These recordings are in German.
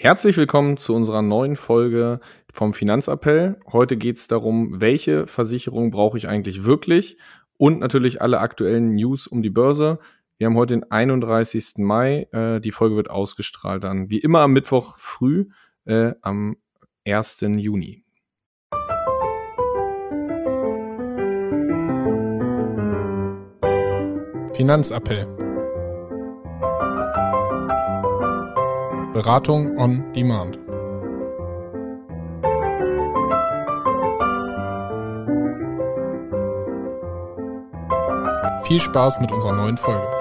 Herzlich willkommen zu unserer neuen Folge vom Finanzappell. Heute geht es darum, welche Versicherung brauche ich eigentlich wirklich und natürlich alle aktuellen News um die Börse. Wir haben heute den 31. Mai. Äh, die Folge wird ausgestrahlt dann wie immer am Mittwoch früh äh, am 1. Juni. Finanzappell. Beratung on Demand. Viel Spaß mit unserer neuen Folge.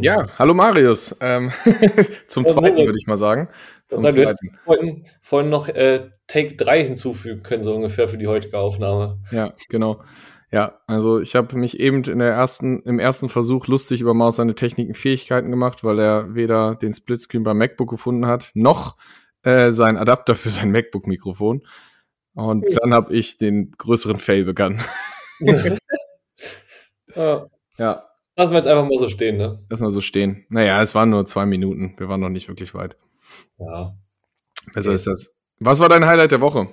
Ja, hallo Marius. Ähm, zum zweiten würde ich mal sagen. Zum sagen, zweiten. Vorhin, vorhin noch äh, Take 3 hinzufügen können, so ungefähr für die heutige Aufnahme. Ja, genau. Ja, also ich habe mich eben in der ersten, im ersten Versuch lustig über Maus seine Techniken Fähigkeiten gemacht, weil er weder den Splitscreen beim MacBook gefunden hat, noch äh, seinen Adapter für sein MacBook-Mikrofon. Und ja. dann habe ich den größeren Fail begangen. ja. ja. Lassen wir jetzt einfach mal so stehen, ne? Lassen wir so stehen. Naja, es waren nur zwei Minuten. Wir waren noch nicht wirklich weit. Ja. Besser okay. ist das. Was war dein Highlight der Woche?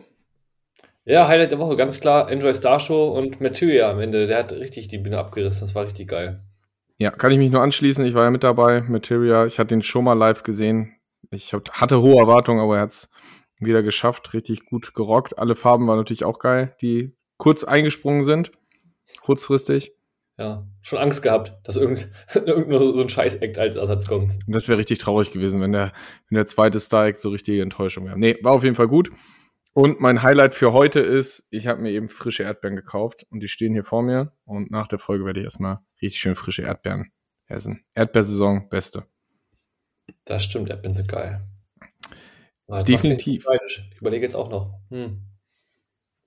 Ja, Highlight der Woche, ganz klar. Enjoy Star Show und Materia am Ende. Der hat richtig die Bühne abgerissen. Das war richtig geil. Ja, kann ich mich nur anschließen. Ich war ja mit dabei. Materia, ich hatte ihn schon mal live gesehen. Ich hatte hohe Erwartungen, aber er hat es wieder geschafft. Richtig gut gerockt. Alle Farben waren natürlich auch geil, die kurz eingesprungen sind. Kurzfristig. Ja, schon Angst gehabt, dass irgend, irgend so ein Scheiß-Act als Ersatz kommt. Das wäre richtig traurig gewesen, wenn der, wenn der zweite Star-Act so richtige Enttäuschung wäre. Nee, war auf jeden Fall gut. Und mein Highlight für heute ist, ich habe mir eben frische Erdbeeren gekauft und die stehen hier vor mir. Und nach der Folge werde ich erstmal richtig schön frische Erdbeeren essen. Erdbeersaison, beste. Das stimmt, Erdbeeren sind geil. Ah, Definitiv. Ich überlege jetzt auch noch. Hm.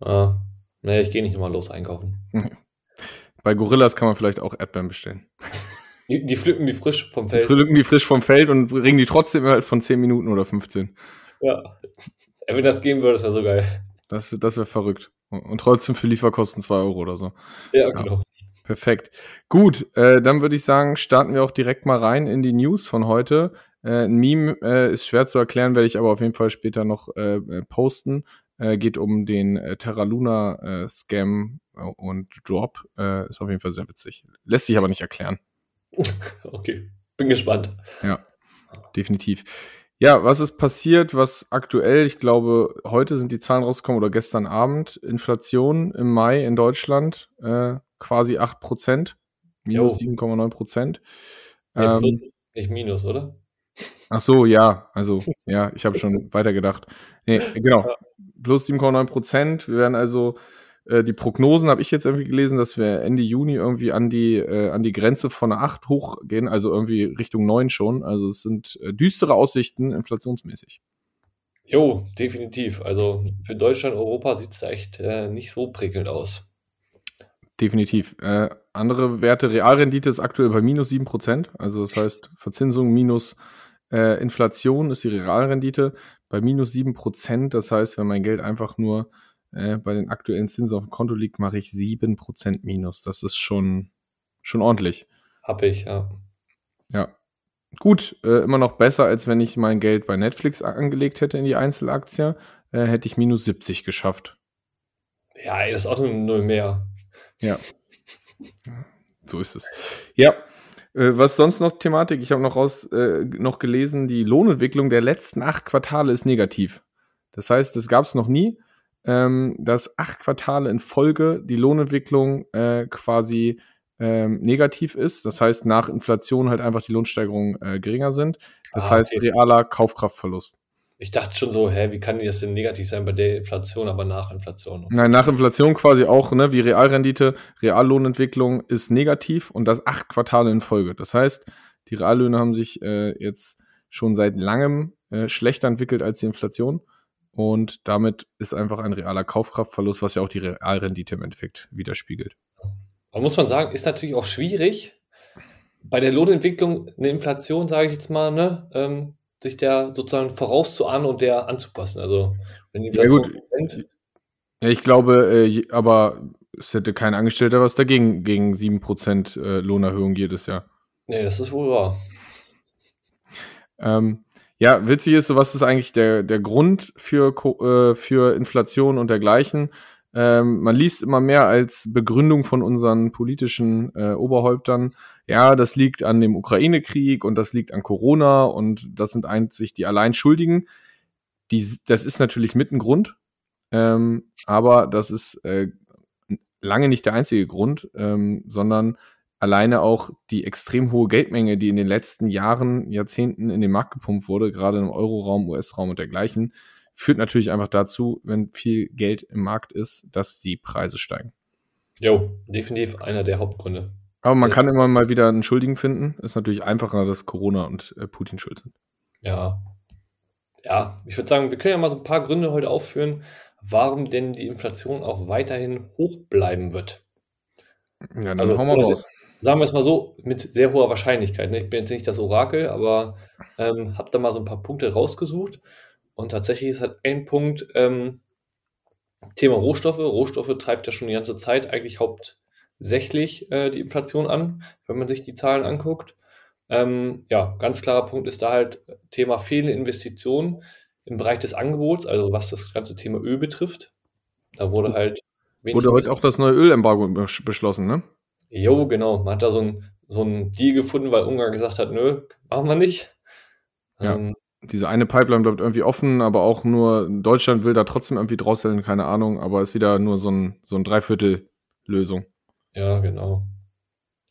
Ah, nee, ich gehe nicht nochmal los einkaufen. Bei Gorillas kann man vielleicht auch Erdbeeren bestellen. Die, die, pflücken die frisch vom Feld. Die pflücken die frisch vom Feld und bringen die trotzdem halt von 10 Minuten oder 15. Ja. Wenn das gehen würde, das wäre so geil. Das, das wäre verrückt. Und trotzdem für Lieferkosten 2 Euro oder so. Ja, genau. Ja. Perfekt. Gut, äh, dann würde ich sagen, starten wir auch direkt mal rein in die News von heute. Äh, ein Meme äh, ist schwer zu erklären, werde ich aber auf jeden Fall später noch äh, äh posten. Äh, geht um den Terra Luna Scam und Drop. Ist auf jeden Fall sehr witzig. Lässt sich aber nicht erklären. Okay, bin gespannt. Ja, definitiv. Ja, was ist passiert, was aktuell, ich glaube, heute sind die Zahlen rausgekommen oder gestern Abend, Inflation im Mai in Deutschland äh, quasi 8 Prozent, minus 7,9 Prozent. Ja, ähm, nicht minus, oder? Ach so, ja, also, ja, ich habe schon weitergedacht. Nee, genau, plus 7,9 Prozent. Wir werden also äh, die Prognosen habe ich jetzt irgendwie gelesen, dass wir Ende Juni irgendwie an die, äh, an die Grenze von einer 8 hochgehen, also irgendwie Richtung 9 schon. Also es sind äh, düstere Aussichten inflationsmäßig. Jo, definitiv. Also für Deutschland, Europa sieht es da echt äh, nicht so prickelnd aus. Definitiv. Äh, andere Werte, Realrendite ist aktuell bei minus 7 Prozent. Also das heißt, Verzinsung minus Inflation ist die Realrendite bei minus 7 Prozent. Das heißt, wenn mein Geld einfach nur äh, bei den aktuellen Zinsen auf dem Konto liegt, mache ich 7% minus. Das ist schon, schon ordentlich. Hab ich, ja. Ja. Gut, äh, immer noch besser, als wenn ich mein Geld bei Netflix angelegt hätte in die Einzelaktie. Äh, hätte ich minus 70 geschafft. Ja, das ist auch nur null mehr. Ja. So ist es. Ja. Äh, was sonst noch Thematik? Ich habe noch raus äh, noch gelesen, die Lohnentwicklung der letzten acht Quartale ist negativ. Das heißt, das gab es noch nie ähm, dass acht Quartale in Folge die Lohnentwicklung äh, quasi ähm, negativ ist. Das heißt, nach Inflation halt einfach die Lohnsteigerungen äh, geringer sind. Das ah, heißt, realer Kaufkraftverlust. Ich dachte schon so, hä, wie kann das denn negativ sein bei der Inflation, aber nach Inflation? Nein, nach Inflation quasi auch, ne, wie Realrendite, Reallohnentwicklung ist negativ und das acht Quartale in Folge. Das heißt, die Reallöhne haben sich äh, jetzt schon seit langem äh, schlechter entwickelt als die Inflation. Und damit ist einfach ein realer Kaufkraftverlust, was ja auch die Realrendite im Endeffekt widerspiegelt. Aber muss man sagen, ist natürlich auch schwierig, bei der Lohnentwicklung eine Inflation, sage ich jetzt mal, ne, ähm, sich der sozusagen vorauszuahnen und der anzupassen. Also wenn die Inflation ja, gut. Brennt, ja, ich glaube, äh, aber es hätte kein Angestellter was dagegen, gegen 7% äh, Lohnerhöhung jedes Jahr. Nee, das ist wohl wahr. Ähm, ja, witzig ist, so was ist eigentlich der, der Grund für, äh, für Inflation und dergleichen. Ähm, man liest immer mehr als Begründung von unseren politischen äh, Oberhäuptern, ja, das liegt an dem Ukraine-Krieg und das liegt an Corona und das sind einzig die Alleinschuldigen. Die, das ist natürlich mit ein Grund, ähm, aber das ist äh, lange nicht der einzige Grund, ähm, sondern alleine auch die extrem hohe Geldmenge, die in den letzten Jahren, Jahrzehnten in den Markt gepumpt wurde, gerade im Euroraum, US-Raum und dergleichen, führt natürlich einfach dazu, wenn viel Geld im Markt ist, dass die Preise steigen. Jo, definitiv einer der Hauptgründe. Aber man ja. kann immer mal wieder einen Schuldigen finden. Ist natürlich einfacher, dass Corona und äh, Putin schuld sind. Ja. Ja, ich würde sagen, wir können ja mal so ein paar Gründe heute aufführen, warum denn die Inflation auch weiterhin hoch bleiben wird. Ja, dann also, hauen wir raus. Sagen wir es mal so, mit sehr hoher Wahrscheinlichkeit. Ne? Ich bin jetzt nicht das Orakel, aber ähm, habe da mal so ein paar Punkte rausgesucht. Und tatsächlich ist halt ein Punkt, ähm, Thema Rohstoffe. Rohstoffe treibt ja schon die ganze Zeit eigentlich hauptsächlich äh, die Inflation an, wenn man sich die Zahlen anguckt. Ähm, ja, ganz klarer Punkt ist da halt Thema fehlende Investitionen im Bereich des Angebots, also was das ganze Thema Öl betrifft. Da wurde halt. Wurde heute auch das neue Ölembargo beschlossen, ne? Jo, genau. Man hat da so ein, so ein Deal gefunden, weil Ungarn gesagt hat, nö, machen wir nicht. Ja. Ähm, diese eine Pipeline bleibt irgendwie offen, aber auch nur Deutschland will da trotzdem irgendwie drosseln, keine Ahnung, aber ist wieder nur so ein, so ein Dreiviertel-Lösung. Ja, genau.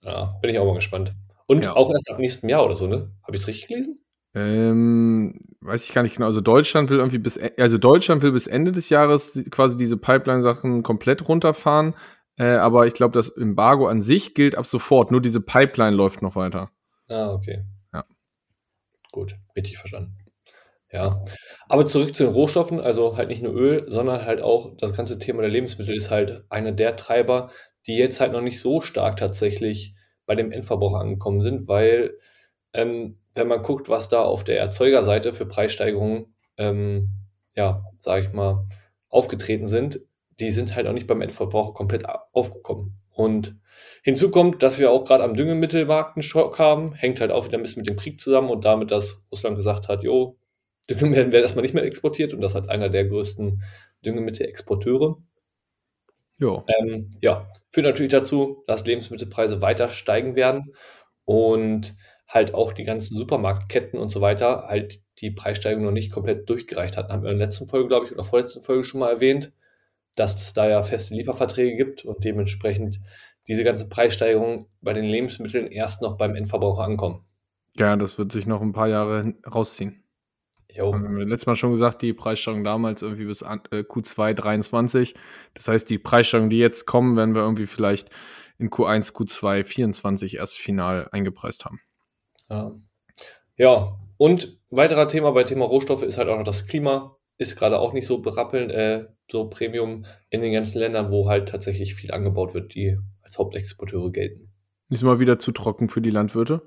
Ja, bin ich auch mal gespannt. Und ja. auch erst ab nächstem Jahr oder so, ne? Habe ich es richtig gelesen? Ähm, weiß ich gar nicht genau. Also Deutschland will irgendwie bis, also Deutschland will bis Ende des Jahres quasi diese Pipeline-Sachen komplett runterfahren. Äh, aber ich glaube, das Embargo an sich gilt ab sofort. Nur diese Pipeline läuft noch weiter. Ah, okay. Ja. Gut, richtig verstanden. Ja, aber zurück zu den Rohstoffen, also halt nicht nur Öl, sondern halt auch das ganze Thema der Lebensmittel ist halt einer der Treiber, die jetzt halt noch nicht so stark tatsächlich bei dem Endverbraucher angekommen sind, weil ähm, wenn man guckt, was da auf der Erzeugerseite für Preissteigerungen, ähm, ja, sage ich mal, aufgetreten sind, die sind halt auch nicht beim Endverbraucher komplett aufgekommen. Und hinzu kommt, dass wir auch gerade am Düngemittelmarkt einen Schock haben, hängt halt auch wieder ein bisschen mit dem Krieg zusammen und damit, dass Russland gesagt hat, jo, Düngemittel werden erstmal nicht mehr exportiert und das als einer der größten Düngemittelexporteure. Jo. Ähm, ja, führt natürlich dazu, dass Lebensmittelpreise weiter steigen werden und halt auch die ganzen Supermarktketten und so weiter halt die Preissteigerung noch nicht komplett durchgereicht hatten. Haben wir in der letzten Folge, glaube ich, oder vorletzten Folge schon mal erwähnt, dass es da ja feste Lieferverträge gibt und dementsprechend diese ganze Preissteigerung bei den Lebensmitteln erst noch beim Endverbraucher ankommen. Ja, das wird sich noch ein paar Jahre rausziehen. Jo. Haben wir letztes Mal schon gesagt, die Preissteigerung damals irgendwie bis Q2 23. Das heißt, die Preissteigerungen, die jetzt kommen, werden wir irgendwie vielleicht in Q1, Q2 24 erst final eingepreist haben. Ja. ja, und weiterer Thema bei Thema Rohstoffe ist halt auch noch das Klima. Ist gerade auch nicht so berappelnd, äh, so Premium in den ganzen Ländern, wo halt tatsächlich viel angebaut wird, die als Hauptexporteure gelten. Ist mal wieder zu trocken für die Landwirte?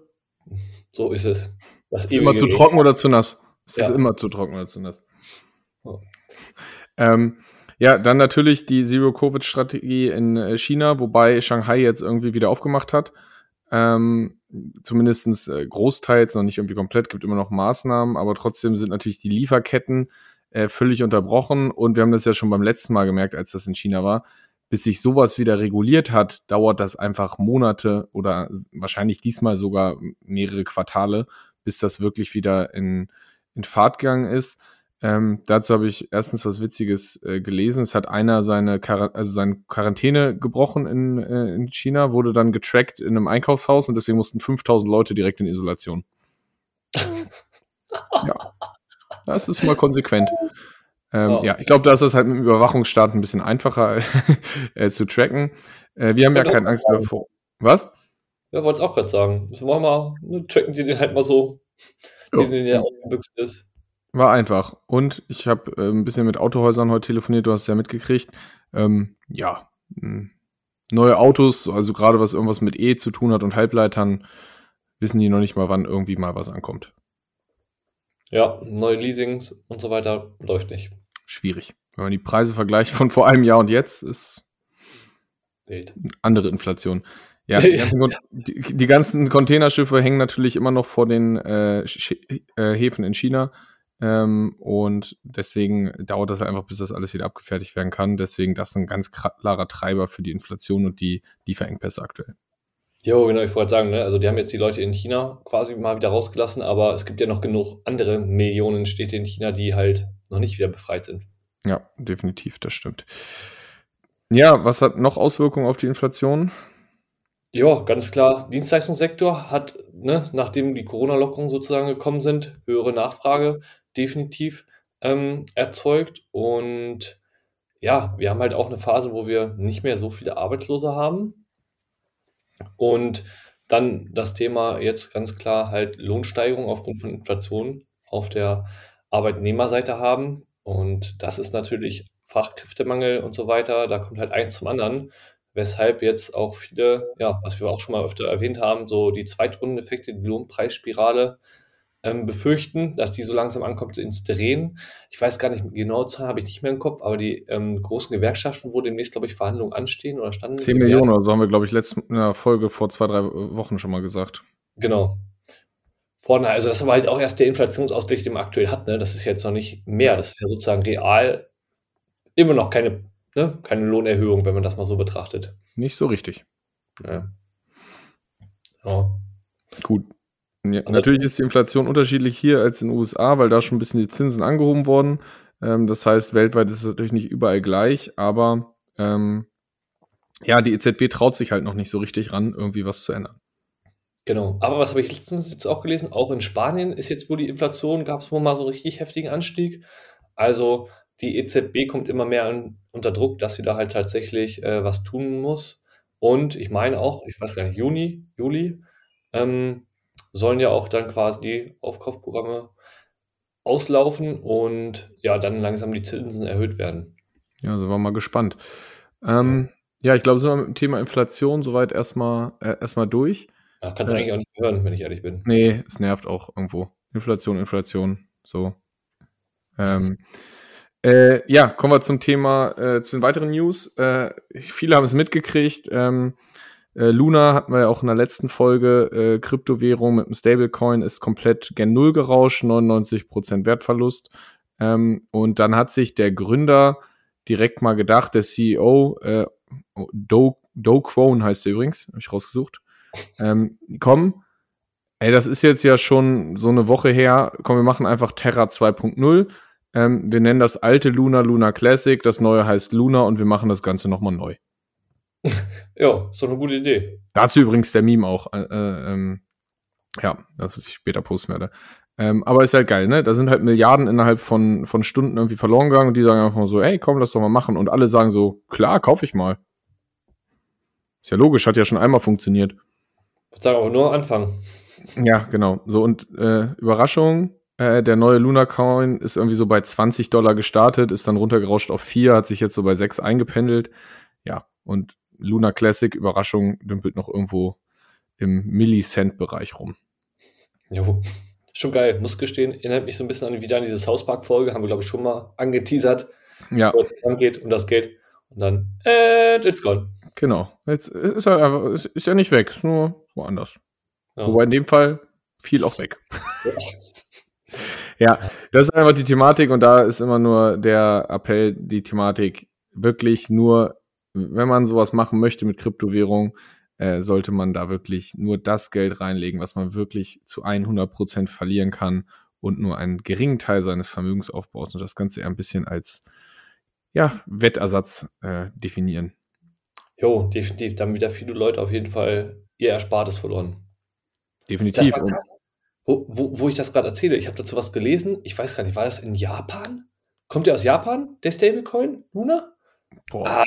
So ist es. Das ist immer zu trocken oder zu nass? Es ja. ist immer zu trocken oder zu nass. Oh. Ähm, ja, dann natürlich die Zero-Covid-Strategie in äh, China, wobei Shanghai jetzt irgendwie wieder aufgemacht hat. Ähm, Zumindest äh, großteils, noch nicht irgendwie komplett, gibt immer noch Maßnahmen, aber trotzdem sind natürlich die Lieferketten äh, völlig unterbrochen. Und wir haben das ja schon beim letzten Mal gemerkt, als das in China war. Bis sich sowas wieder reguliert hat, dauert das einfach Monate oder wahrscheinlich diesmal sogar mehrere Quartale, bis das wirklich wieder in, in Fahrt gegangen ist. Ähm, dazu habe ich erstens was Witziges äh, gelesen. Es hat einer seine, Quar also seine Quarantäne gebrochen in, äh, in China, wurde dann getrackt in einem Einkaufshaus und deswegen mussten 5000 Leute direkt in Isolation. ja. Das ist mal konsequent. Ähm, oh. Ja, ich glaube, da ist es halt mit dem Überwachungsstaat ein bisschen einfacher äh, zu tracken. Äh, wir haben ja keine Angst mehr vor. Was? Ja, wollte es auch gerade sagen. Das machen wir mal, ne, tracken die den halt mal so, den, den der ausgebüxt ist. War einfach. Und ich habe äh, ein bisschen mit Autohäusern heute telefoniert, du hast es ja mitgekriegt. Ähm, ja, hm, neue Autos, also gerade was irgendwas mit E zu tun hat und Halbleitern, wissen die noch nicht mal, wann irgendwie mal was ankommt. Ja, neue Leasings und so weiter läuft nicht. Schwierig. Wenn man die Preise vergleicht von vor einem Jahr und jetzt, ist Wild. Andere Inflation. Ja, die ganzen, die, die ganzen, Containerschiffe hängen natürlich immer noch vor den äh, äh, Häfen in China. Ähm, und deswegen dauert das einfach, bis das alles wieder abgefertigt werden kann. Deswegen das ist ein ganz klarer Treiber für die Inflation und die Lieferengpässe aktuell. Jo, genau, ich wollte sagen, ne? also die haben jetzt die Leute in China quasi mal wieder rausgelassen, aber es gibt ja noch genug andere Millionen Städte in China, die halt noch nicht wieder befreit sind. Ja, definitiv, das stimmt. Ja, was hat noch Auswirkungen auf die Inflation? Ja, ganz klar. Dienstleistungssektor hat, ne, nachdem die Corona-Lockerungen sozusagen gekommen sind, höhere Nachfrage definitiv ähm, erzeugt. Und ja, wir haben halt auch eine Phase, wo wir nicht mehr so viele Arbeitslose haben. Und dann das Thema jetzt ganz klar halt Lohnsteigerung aufgrund von Inflation auf der Arbeitnehmerseite haben. Und das ist natürlich Fachkräftemangel und so weiter. Da kommt halt eins zum anderen weshalb jetzt auch viele, ja, was wir auch schon mal öfter erwähnt haben, so die Zweitrundeneffekte, die Lohnpreisspirale ähm, befürchten, dass die so langsam ankommt ins Drehen. Ich weiß gar nicht, genau Zahlen habe ich nicht mehr im Kopf, aber die ähm, großen Gewerkschaften, wo demnächst, glaube ich, Verhandlungen anstehen oder standen. 10 Millionen oder so haben wir, glaube ich, letzte Folge vor zwei, drei Wochen schon mal gesagt. Genau. Vorne, also das aber halt auch erst der Inflationsausgleich, den man aktuell hat. Ne? Das ist jetzt noch nicht mehr. Das ist ja sozusagen real immer noch keine ne, keine Lohnerhöhung, wenn man das mal so betrachtet. Nicht so richtig. Ja. ja. Gut. Ja, natürlich ist die Inflation unterschiedlich hier als in den USA, weil da schon ein bisschen die Zinsen angehoben wurden. Ähm, das heißt, weltweit ist es natürlich nicht überall gleich, aber ähm, ja, die EZB traut sich halt noch nicht so richtig ran, irgendwie was zu ändern. Genau. Aber was habe ich letztens jetzt auch gelesen? Auch in Spanien ist jetzt wohl die Inflation, gab es wohl mal so einen richtig heftigen Anstieg. Also die EZB kommt immer mehr an, unter Druck, dass sie da halt tatsächlich äh, was tun muss. Und ich meine auch, ich weiß gar nicht, Juni, Juli, ähm, sollen ja auch dann quasi die Aufkaufprogramme auslaufen und ja, dann langsam die Zinsen erhöht werden. Ja, sind wir mal gespannt. Ähm, ja, ich glaube, sind wir mit dem Thema Inflation soweit erstmal äh, erstmal durch. Ja, kannst du äh, eigentlich auch nicht hören, wenn ich ehrlich bin. Nee, es nervt auch irgendwo. Inflation, Inflation, so. Ähm, äh, ja, kommen wir zum Thema, äh, zu den weiteren News. Äh, viele haben es mitgekriegt. Ähm, äh, Luna hatten wir ja auch in der letzten Folge. Äh, Kryptowährung mit dem Stablecoin ist komplett gen Null gerauscht, 99% Wertverlust. Ähm, und dann hat sich der Gründer direkt mal gedacht, der CEO, äh, Do, Do Crone heißt er übrigens, habe ich rausgesucht. Ähm, komm, ey, das ist jetzt ja schon so eine Woche her. Komm, wir machen einfach Terra 2.0 ähm, wir nennen das alte Luna Luna Classic, das neue heißt Luna und wir machen das Ganze nochmal neu. ja, ist doch eine gute Idee. Dazu übrigens der Meme auch. Äh, äh, ähm, ja, das ich später posten werde. Ähm, aber ist halt geil, ne? Da sind halt Milliarden innerhalb von, von Stunden irgendwie verloren gegangen und die sagen einfach mal so, ey, komm, lass doch mal machen. Und alle sagen so, klar, kauf ich mal. Ist ja logisch, hat ja schon einmal funktioniert. Ich würde sagen, aber nur Anfang. Ja, genau. So, und äh, Überraschung, äh, der neue Luna Coin ist irgendwie so bei 20 Dollar gestartet, ist dann runtergerauscht auf 4, hat sich jetzt so bei 6 eingependelt. Ja, und Luna Classic, Überraschung, dümpelt noch irgendwo im Millicent-Bereich rum. Jo, schon geil, muss gestehen. Erinnert mich so ein bisschen an wieder an diese South Park-Folge, haben wir, glaube ich, schon mal angeteasert. Ja. Wo es geht um das Geld. Und dann, and it's gone. Genau. Jetzt ist er einfach, ist, ist ja nicht weg, ist nur woanders. Ja. Wobei in dem Fall viel auch weg. Ja. Ja, das ist einfach die Thematik und da ist immer nur der Appell, die Thematik wirklich nur, wenn man sowas machen möchte mit Kryptowährung, äh, sollte man da wirklich nur das Geld reinlegen, was man wirklich zu 100 Prozent verlieren kann und nur einen geringen Teil seines Vermögens aufbaut und das Ganze eher ein bisschen als ja, Wettersatz äh, definieren. Jo, definitiv. Da haben wieder viele Leute auf jeden Fall ihr Erspartes verloren. Definitiv. Wo, wo, wo ich das gerade erzähle, ich habe dazu was gelesen. Ich weiß gar nicht, war das in Japan? Kommt der aus Japan, der Stablecoin, Luna? Boah, ah,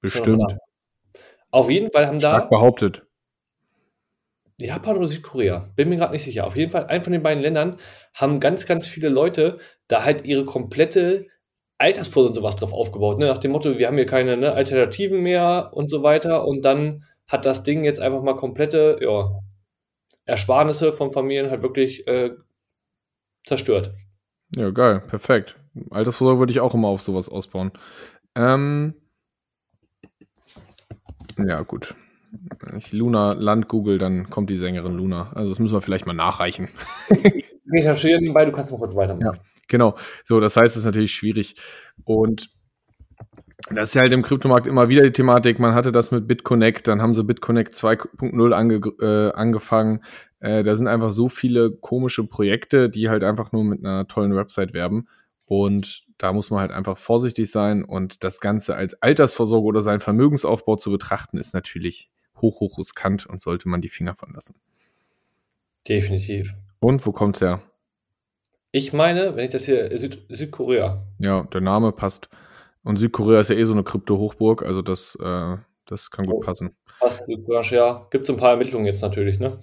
bestimmt. Auf jeden Fall haben Stark da. behauptet. Japan oder Südkorea? Bin mir gerade nicht sicher. Auf jeden Fall, ein von den beiden Ländern haben ganz, ganz viele Leute da halt ihre komplette Altersvorsorge und sowas drauf aufgebaut. Ne? Nach dem Motto, wir haben hier keine ne, Alternativen mehr und so weiter. Und dann hat das Ding jetzt einfach mal komplette, ja, Ersparnisse von Familien halt wirklich äh, zerstört. Ja, geil, perfekt. Altersvorsorge würde ich auch immer auf sowas ausbauen. Ähm, Ja, gut. Wenn ich Luna Land google, dann kommt die Sängerin Luna. Also das müssen wir vielleicht mal nachreichen. Ich recherchiere nebenbei, du kannst noch kurz weitermachen. Ja, genau. So, das heißt, es ist natürlich schwierig. Und das ist halt im Kryptomarkt immer wieder die Thematik. Man hatte das mit BitConnect, dann haben sie BitConnect 2.0 ange, äh, angefangen. Äh, da sind einfach so viele komische Projekte, die halt einfach nur mit einer tollen Website werben. Und da muss man halt einfach vorsichtig sein. Und das Ganze als Altersvorsorge oder seinen Vermögensaufbau zu betrachten, ist natürlich hoch, hoch riskant und sollte man die Finger von lassen. Definitiv. Und wo kommt's her? Ich meine, wenn ich das hier Süd Südkorea. Ja, der Name passt. Und Südkorea ist ja eh so eine Krypto-Hochburg, also das, äh, das kann gut Oh. passen. Passt, ja. Gibt es ein paar Ermittlungen jetzt natürlich, ne?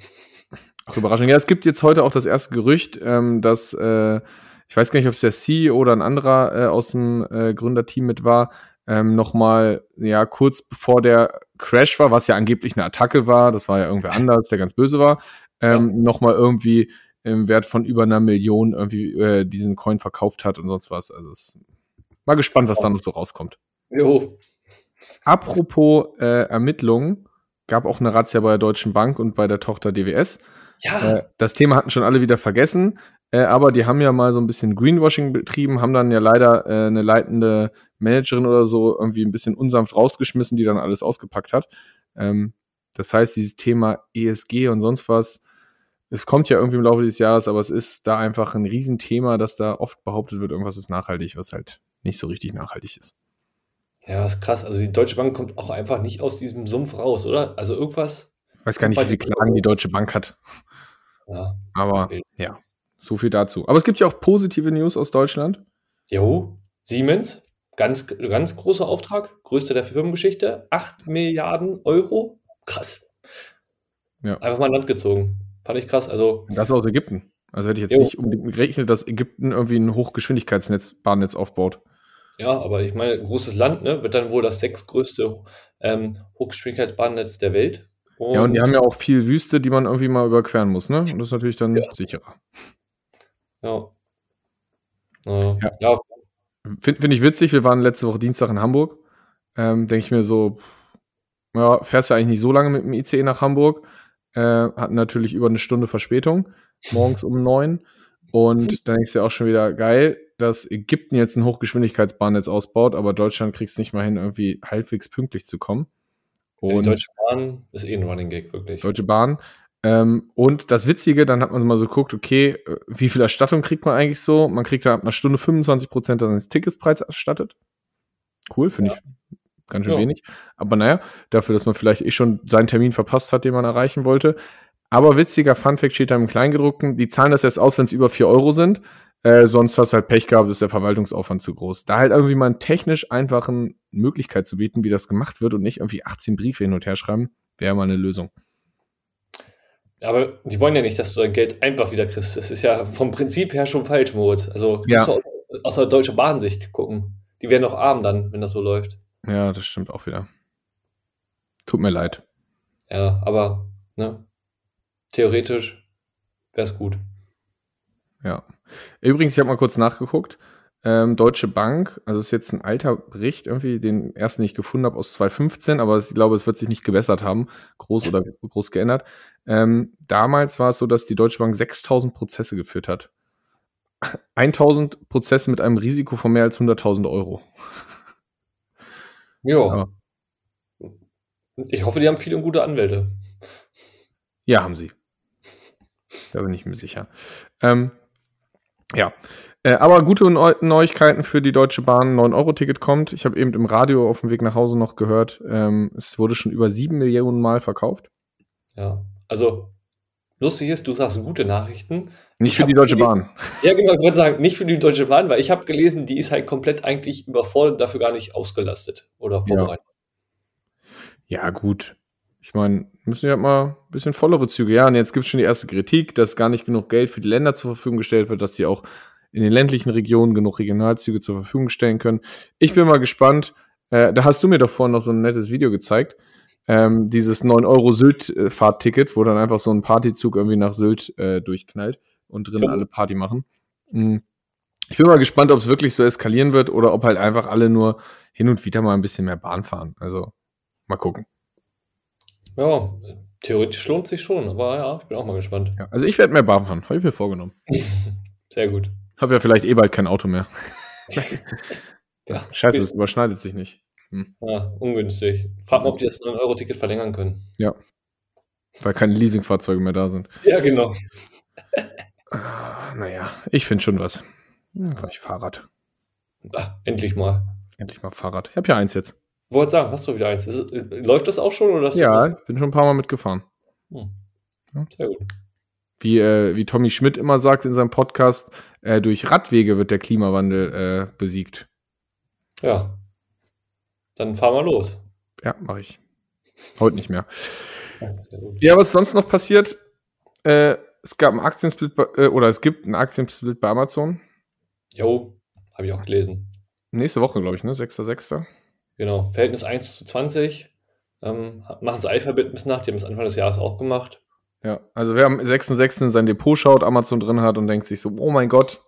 Ach, Überraschung. Ja, es gibt jetzt heute auch das erste Gerücht, ähm, dass, äh, ich weiß gar nicht, ob es der CEO oder ein anderer äh, aus dem äh, Gründerteam mit war, ähm, nochmal, ja, kurz bevor der Crash war, was ja angeblich eine Attacke war, das war ja irgendwer anders, der ganz böse war, ähm, nochmal irgendwie im Wert von über einer Million irgendwie äh, diesen Coin verkauft hat und sonst was. Also es, mal gespannt, was da noch so rauskommt. Jo. Apropos äh, Ermittlungen, gab auch eine Razzia bei der Deutschen Bank und bei der Tochter DWS. Ja, Äh, das Thema hatten schon alle wieder vergessen, äh, aber die haben ja mal so ein bisschen Greenwashing betrieben, haben dann ja leider äh, eine leitende Managerin oder so irgendwie ein bisschen unsanft rausgeschmissen, die dann alles ausgepackt hat. Ähm, das heißt, dieses Thema ESG und sonst was, es kommt ja irgendwie im Laufe des Jahres, aber es ist da einfach ein Riesenthema, dass da oft behauptet wird, irgendwas ist nachhaltig, was halt nicht so richtig nachhaltig ist. ja, ist krass. Also die Deutsche Bank kommt auch einfach nicht aus diesem Sumpf raus, oder? Also irgendwas. Ich weiß gar nicht, wie viele Klagen die Deutsche Bank hat. Ja. Aber Okay. ja, so viel dazu. Aber es gibt ja auch positive News aus Deutschland. Jo, Siemens, ganz, ganz großer Auftrag, größter der Firmengeschichte, 8 Milliarden Euro. Krass. Ja. Einfach mal an Land gezogen. Fand ich krass. Also, Das aus Ägypten. Also hätte ich jetzt Jo. nicht unbedingt gerechnet, dass Ägypten irgendwie ein Hochgeschwindigkeitsnetz, Bahnnetz aufbaut. ja, aber ich meine, großes Land, ne? Wird dann wohl das sechstgrößte ähm, Hochgeschwindigkeitsbahnnetz der Welt. Ja, und die haben ja auch viel Wüste, die man irgendwie mal überqueren muss, ne? Und das ist natürlich dann Ja. sicherer. Ja. Ja. Ja. Finde find ich witzig, wir waren letzte Woche Dienstag in Hamburg. Ähm, Denke ich mir so, ja, fährst ja eigentlich nicht so lange mit dem ICE nach Hamburg. Äh, hatten natürlich über eine Stunde Verspätung, morgens um neun. Und dann denkst du ja auch schon wieder, geil, dass Ägypten jetzt ein Hochgeschwindigkeitsbahnnetz ausbaut, aber Deutschland kriegst nicht mal hin, irgendwie halbwegs pünktlich zu kommen. Ja, die Und Deutsche Bahn ist eh ein Running Gag, wirklich. Deutsche Bahn. Ähm, und das Witzige, dann hat man so mal so geguckt, okay, äh, wie viel Erstattung kriegt man eigentlich so? Man kriegt da ab einer Stunde 25 Prozent seines Ticketspreises erstattet. Cool, finde ich ganz schön Ja. wenig. Aber naja, dafür, dass man vielleicht eh schon seinen Termin verpasst hat, den man erreichen wollte. Aber witziger Funfact steht da im Kleingedruckten, die zahlen das erst aus, wenn es über 4 Euro sind. Äh, sonst hast du halt Pech gehabt, ist der Verwaltungsaufwand zu groß. Da halt irgendwie mal eine technisch einfachen Möglichkeit zu bieten, wie das gemacht wird und nicht irgendwie 18 Briefe hin und her schreiben, wäre mal eine Lösung. Aber die wollen ja nicht, dass du dein Geld einfach wieder kriegst. Das ist ja vom Prinzip her schon falsch, Moritz. Also Ja. aus, aus der Deutschen Bahn-Sicht gucken. Die werden doch arm dann, wenn das so läuft. Ja, das stimmt auch wieder. Tut mir leid. Ja, aber ne, theoretisch wäre es gut. Ja. Übrigens, ich habe mal kurz nachgeguckt. Ähm, Deutsche Bank, also ist jetzt ein alter Bericht, irgendwie, den ersten nicht gefunden habe aus 2015, aber ich glaube, es wird sich nicht gebessert haben, groß oder groß geändert. Ähm, damals war es so, dass die Deutsche Bank 6000 Prozesse geführt hat. 1000 Prozesse mit einem Risiko von mehr als 100.000 Euro. Ja. Ich hoffe, die haben viele und gute Anwälte. Ja, haben sie. Da bin ich mir sicher. Ähm, ja. Äh, aber gute Neu Neuigkeiten für die Deutsche Bahn. 9-Euro-Ticket kommt. Ich habe eben im Radio auf dem Weg nach Hause noch gehört, ähm, es wurde schon über sieben Millionen Mal verkauft. Ja. Also, lustig ist, du sagst gute Nachrichten. Nicht Ich für die Deutsche Bahn. Ja, genau, ich wollte sagen, nicht für die Deutsche Bahn, weil ich habe gelesen, die ist halt komplett eigentlich überfordert, dafür gar nicht ausgelastet oder Ja. vorbereitet. Ja, gut. Ich meine, müssen ja mal ein bisschen vollere Züge. Ja, und jetzt gibt es schon die erste Kritik, dass gar nicht genug Geld für die Länder zur Verfügung gestellt wird, dass sie auch in den ländlichen Regionen genug Regionalzüge zur Verfügung stellen können. Ich bin mal gespannt. Äh, da hast du mir doch vorhin noch so ein nettes Video gezeigt. Ähm, dieses 9-Euro-Sylt-Fahrtticket, wo dann einfach so ein Partyzug irgendwie nach Sylt äh, durchknallt und drin Ja. alle Party machen. Mhm. Ich bin mal gespannt, ob es wirklich so eskalieren wird oder ob halt einfach alle nur hin und wieder mal ein bisschen mehr Bahn fahren. Also mal gucken. Ja, theoretisch lohnt sich schon, aber ja, ich bin auch mal gespannt. Ja, also ich werde mehr Bar fahren, habe ich mir vorgenommen. Sehr gut. Habe ja vielleicht eh bald kein Auto mehr. Ja, Scheiße, es überschneidet sich nicht. Ja, ungünstig. Frag mal, ob die das 9-Euro-Ticket verlängern können. Weil keine Leasingfahrzeuge mehr da sind. Ja, genau. Ah, naja, ich finde schon was. Hm, Fahr ich Fahrrad. Ah, endlich mal. Endlich mal Fahrrad. Ich habe ja eins jetzt. Wollte sagen, hast du wieder eins? Ist, es- läuft das auch schon? Oder Ja, ich bin schon ein paar Mal mitgefahren. Hm. Ja. Sehr gut. Wie, äh, wie Tommy Schmidt immer sagt in seinem Podcast, äh, durch Radwege wird der Klimawandel äh, besiegt. Ja. Dann fahren wir los. Ja, mache ich. Heute nicht mehr. Ja, was ist sonst noch passiert? Äh, es gab einen Aktiensplit bei, äh, oder es gibt einen Aktiensplit bei Amazon. Jo, habe ich auch gelesen. Nächste Woche, glaube ich, ne? 6.6. Genau. Verhältnis 1 zu 20. Ähm, machen sie Alphabet bis nach, die haben es Anfang des Jahres auch gemacht. Ja, also wer am 6.6. in sein Depot schaut, Amazon drin hat und denkt sich so, oh mein Gott.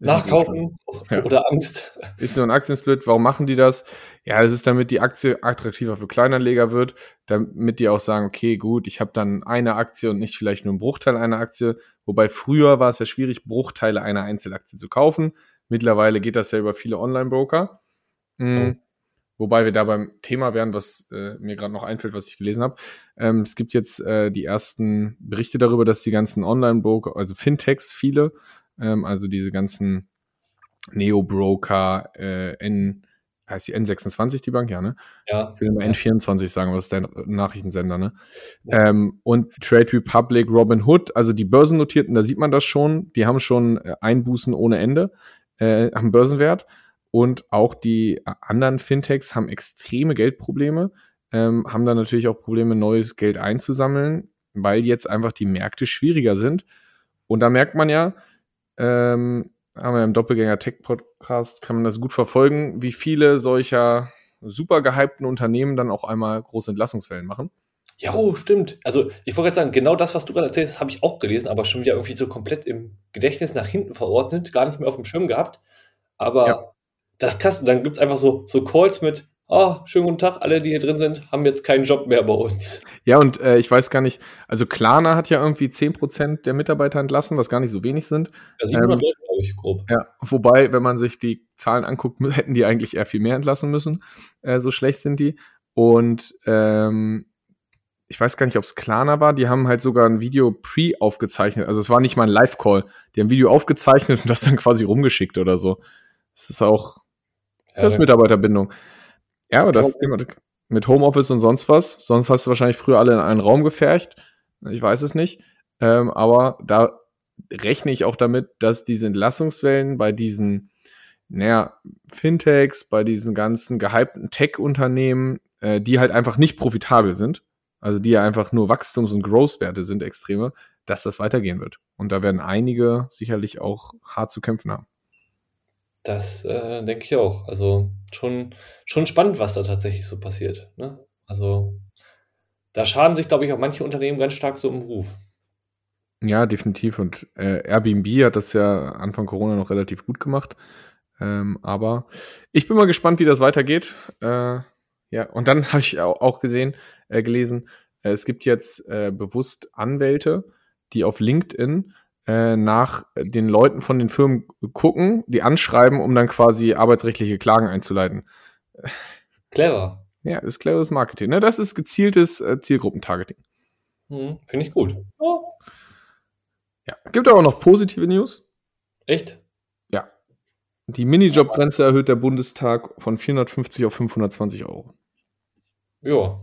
so schlimm. Nachkaufen Ja. oder Angst. Ist nur ein Aktiensplit. Warum machen die das? Ja, das ist damit die Aktie attraktiver für Kleinanleger wird, damit die auch sagen, okay, gut, ich habe dann eine Aktie und nicht vielleicht nur einen Bruchteil einer Aktie. Wobei früher war es ja schwierig, Bruchteile einer Einzelaktie zu kaufen. Mittlerweile geht das ja über viele Online-Broker. Mhm. Wobei wir da beim Thema wären, was äh, mir gerade noch einfällt, was ich gelesen habe. Ähm, es gibt jetzt äh, die ersten Berichte darüber, dass die ganzen Online-Broker, also Fintechs, viele, ähm, also diese ganzen Neo-Broker, äh, N, heißt die N26 die Bank, ja, ne? Ja. Ich will immer Ja. N24 sagen, was ist der Nachrichtensender, ne? Ähm, und Trade Republic, Robinhood, also die Börsennotierten, da sieht man das schon, die haben schon äh, Einbußen ohne Ende äh, am Börsenwert. Und auch die äh, anderen Fintechs haben extreme Geldprobleme, ähm, haben dann natürlich auch Probleme, neues Geld einzusammeln, weil jetzt einfach die Märkte schwieriger sind. Und da merkt man ja, ähm, haben wir im Doppelgänger Tech Podcast, kann man das gut verfolgen, wie viele solcher super gehypten Unternehmen dann auch einmal große Entlassungswellen machen. Ja, oh, stimmt. Also, ich wollte gerade sagen, genau das, was du gerade erzählt hast, habe ich auch gelesen, aber schon wieder irgendwie so komplett im Gedächtnis nach hinten verordnet, gar nicht mehr auf dem Schirm gehabt. Aber Ja. Das ist krass. Und dann gibt es einfach so, so Calls mit, oh, schönen guten Tag, alle, die hier drin sind, haben jetzt keinen Job mehr bei uns. Ja, und äh, ich weiß gar nicht, also Klarna hat ja irgendwie 10% der Mitarbeiter entlassen, was gar nicht so wenig sind. Ja, 700 Ähm, Leute, glaube ich, grob. Ja, wobei, wenn man sich die Zahlen anguckt, hätten die eigentlich eher viel mehr entlassen müssen. Äh, so schlecht sind die. Und ähm, ich weiß gar nicht, ob es Klarna war. Die haben halt sogar ein Video pre aufgezeichnet. Also es war nicht mal ein Live-Call. Die haben ein Video aufgezeichnet und das dann quasi rumgeschickt oder so. Das ist auch Ja, das ist Mitarbeiterbindung. Ja, aber das Thema mit Homeoffice und sonst was. Sonst hast du wahrscheinlich früher alle in einen Raum gefercht. Ich weiß es nicht. Ähm, aber da rechne ich auch damit, dass diese Entlassungswellen bei diesen, naja, Fintechs, bei diesen ganzen gehypten Tech-Unternehmen, äh, die halt einfach nicht profitabel sind, also die ja einfach nur Wachstums- und Growth-Werte sind, extreme, dass das weitergehen wird. Und da werden einige sicherlich auch hart zu kämpfen haben. Das äh, denke ich auch. Also schon, schon spannend, was da tatsächlich so passiert. Ne? Also da schaden sich, glaube ich, auch manche Unternehmen ganz stark so im Ruf. Ja, definitiv. Und äh, Airbnb hat das ja Anfang Corona noch relativ gut gemacht. Ähm, aber ich bin mal gespannt, wie das weitergeht. Äh, ja, und dann habe ich au- auch gesehen, äh, gelesen, äh, es gibt jetzt äh, bewusst Anwälte, die auf LinkedIn äh, nach den Leuten von den Firmen gucken, die anschreiben, um dann quasi arbeitsrechtliche Klagen einzuleiten. Clever. Ja, das ist cleveres Marketing. Ne? Das ist gezieltes äh, Zielgruppentargeting. Hm, Finde ich gut. Oh, Ja. Gibt aber auch noch positive News. echt? Die Minijobgrenze erhöht der Bundestag von 450 auf 520 Euro. Ja.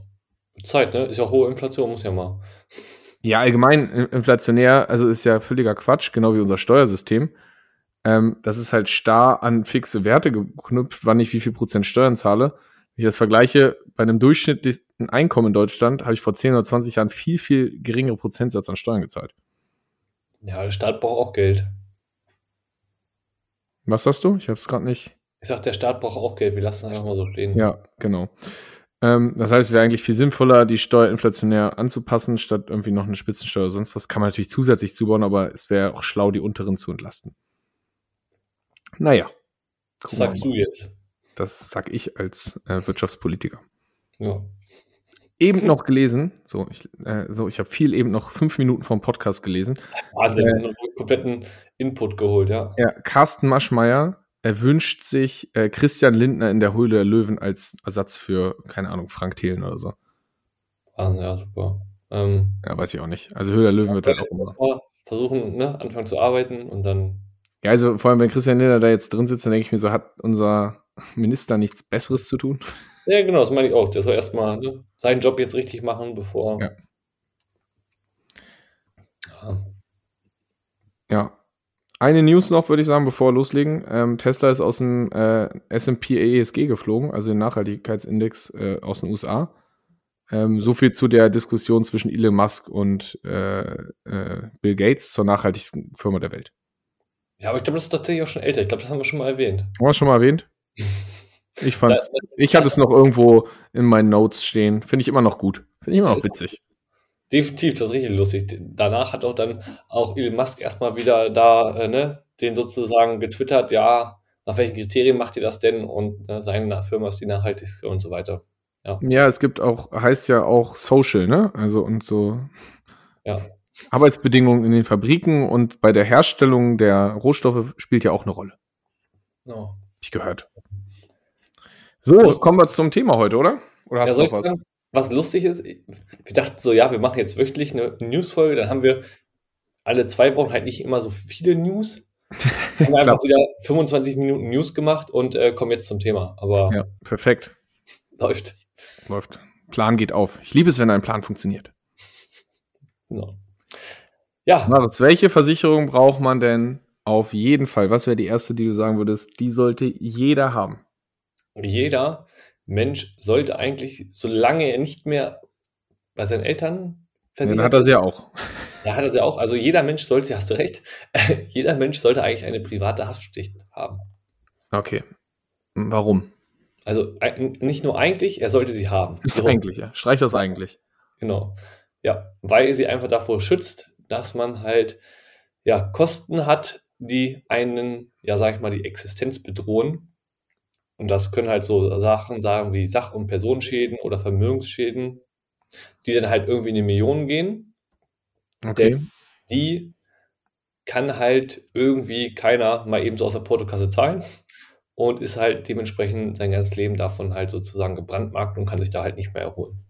Zeit, ne? Ist ja hohe Inflation, muss ja mal. Ja, allgemein äh, inflationär, also ist ja völliger Quatsch, genau wie unser Steuersystem. Ähm, das ist halt starr an fixe Werte geknüpft, wann ich wie viel Prozent Steuern zahle. Wenn ich das vergleiche, bei einem durchschnittlichen Einkommen in Deutschland habe ich vor 10 oder 20 Jahren viel, viel geringere Prozentsatz an Steuern gezahlt. Ja, der Staat braucht auch Geld. Was sagst du? Ich habe es gerade nicht. Ich sag, der Staat braucht auch Geld. Wir lassen es einfach mal so stehen. Ja, genau. Ähm, das heißt, es wäre eigentlich viel sinnvoller, die Steuer inflationär anzupassen, statt irgendwie noch eine Spitzensteuer oder sonst was. Kann man natürlich zusätzlich zubauen, aber es wäre auch schlau, die unteren zu entlasten. Naja. Wir sagst du jetzt? Das sag ich als äh, Wirtschaftspolitiker. Ja. eben noch gelesen, so ich, äh, so, ich habe viel eben noch fünf Minuten vom Podcast gelesen. Wahnsinn, äh, kompletten Input geholt, ja. Ja, Carsten Maschmeyer er wünscht sich äh, Christian Lindner in der Höhle der Löwen als Ersatz für, keine Ahnung, Frank Thelen oder so. Ah, ja, super. Ähm, ja, weiß ich auch nicht. Also Höhle der Löwen ja, wird halt auch immer. Versuchen, ne, anfangen zu arbeiten und dann. Ja, also vor allem, wenn Christian Lindner da jetzt drin sitzt, dann denke ich mir so, hat unser Minister nichts Besseres zu tun? Ja, genau, das meine ich auch. Der soll erstmal ne, seinen Job jetzt richtig machen, bevor. Ja. Ja. ja. Eine News noch, würde ich sagen, bevor wir loslegen. Ähm, Tesla ist aus dem äh, S&P ESG geflogen, also den Nachhaltigkeitsindex äh, aus den USA. Ähm, so viel zu der Diskussion zwischen Elon Musk und äh, äh, Bill Gates zur nachhaltigsten Firma der Welt. Ja, aber ich glaube, das ist tatsächlich auch schon älter. Ich glaube, das haben wir schon mal erwähnt. Haben wir schon mal erwähnt? Ich fand's, ich hatte es noch irgendwo in meinen Notes stehen. Finde ich immer noch gut. Finde ich immer noch witzig. Definitiv, das ist richtig lustig. Danach hat auch dann auch Elon Musk erstmal wieder da, äh, ne, den sozusagen getwittert, ja, nach welchen Kriterien macht ihr das denn? Und ne, seine Firma ist die nachhaltigste und so weiter. Ja. ja, es gibt auch, heißt ja auch Social, ne? Also und so. Ja. Arbeitsbedingungen in den Fabriken und bei der Herstellung der Rohstoffe spielt ja auch eine Rolle. Oh. Ich gehört. So, also, kommen wir zum Thema heute, oder? Oder hast ja, du noch was? Sagen, was lustig ist, wir dachten so, ja, wir machen jetzt wöchentlich eine Newsfolge, dann haben wir alle zwei Wochen halt nicht immer so viele News. haben wir einfach wieder 25 Minuten News gemacht und äh, kommen jetzt zum Thema. Aber ja, perfekt. Läuft. Läuft. Plan geht auf. Ich liebe es, wenn ein Plan funktioniert. Genau. Ja. Marius, welche Versicherung braucht man denn auf jeden Fall? Was wäre die erste, die du sagen würdest, die sollte jeder haben? Jeder Mensch sollte eigentlich, solange er nicht mehr bei seinen Eltern versichert Dann hat er sie auch. Ja, hat er sie auch. Also jeder Mensch sollte, hast du recht, jeder Mensch sollte eigentlich eine private Haftpflicht haben. Okay. Warum? Also nicht nur eigentlich, er sollte sie haben. So. Eigentlich, ja. Streich das eigentlich. Genau. Ja, weil sie einfach davor schützt, dass man halt ja Kosten hat, die einen, ja, sag ich mal, die Existenz bedrohen und das können halt so Sachen sagen wie Sach- und Personenschäden oder Vermögensschäden, die dann halt irgendwie in die Millionen gehen. Okay. Denn die kann halt irgendwie keiner mal eben so aus der Portokasse zahlen und ist halt dementsprechend sein ganzes Leben davon halt sozusagen gebrandmarkt und kann sich da halt nicht mehr erholen.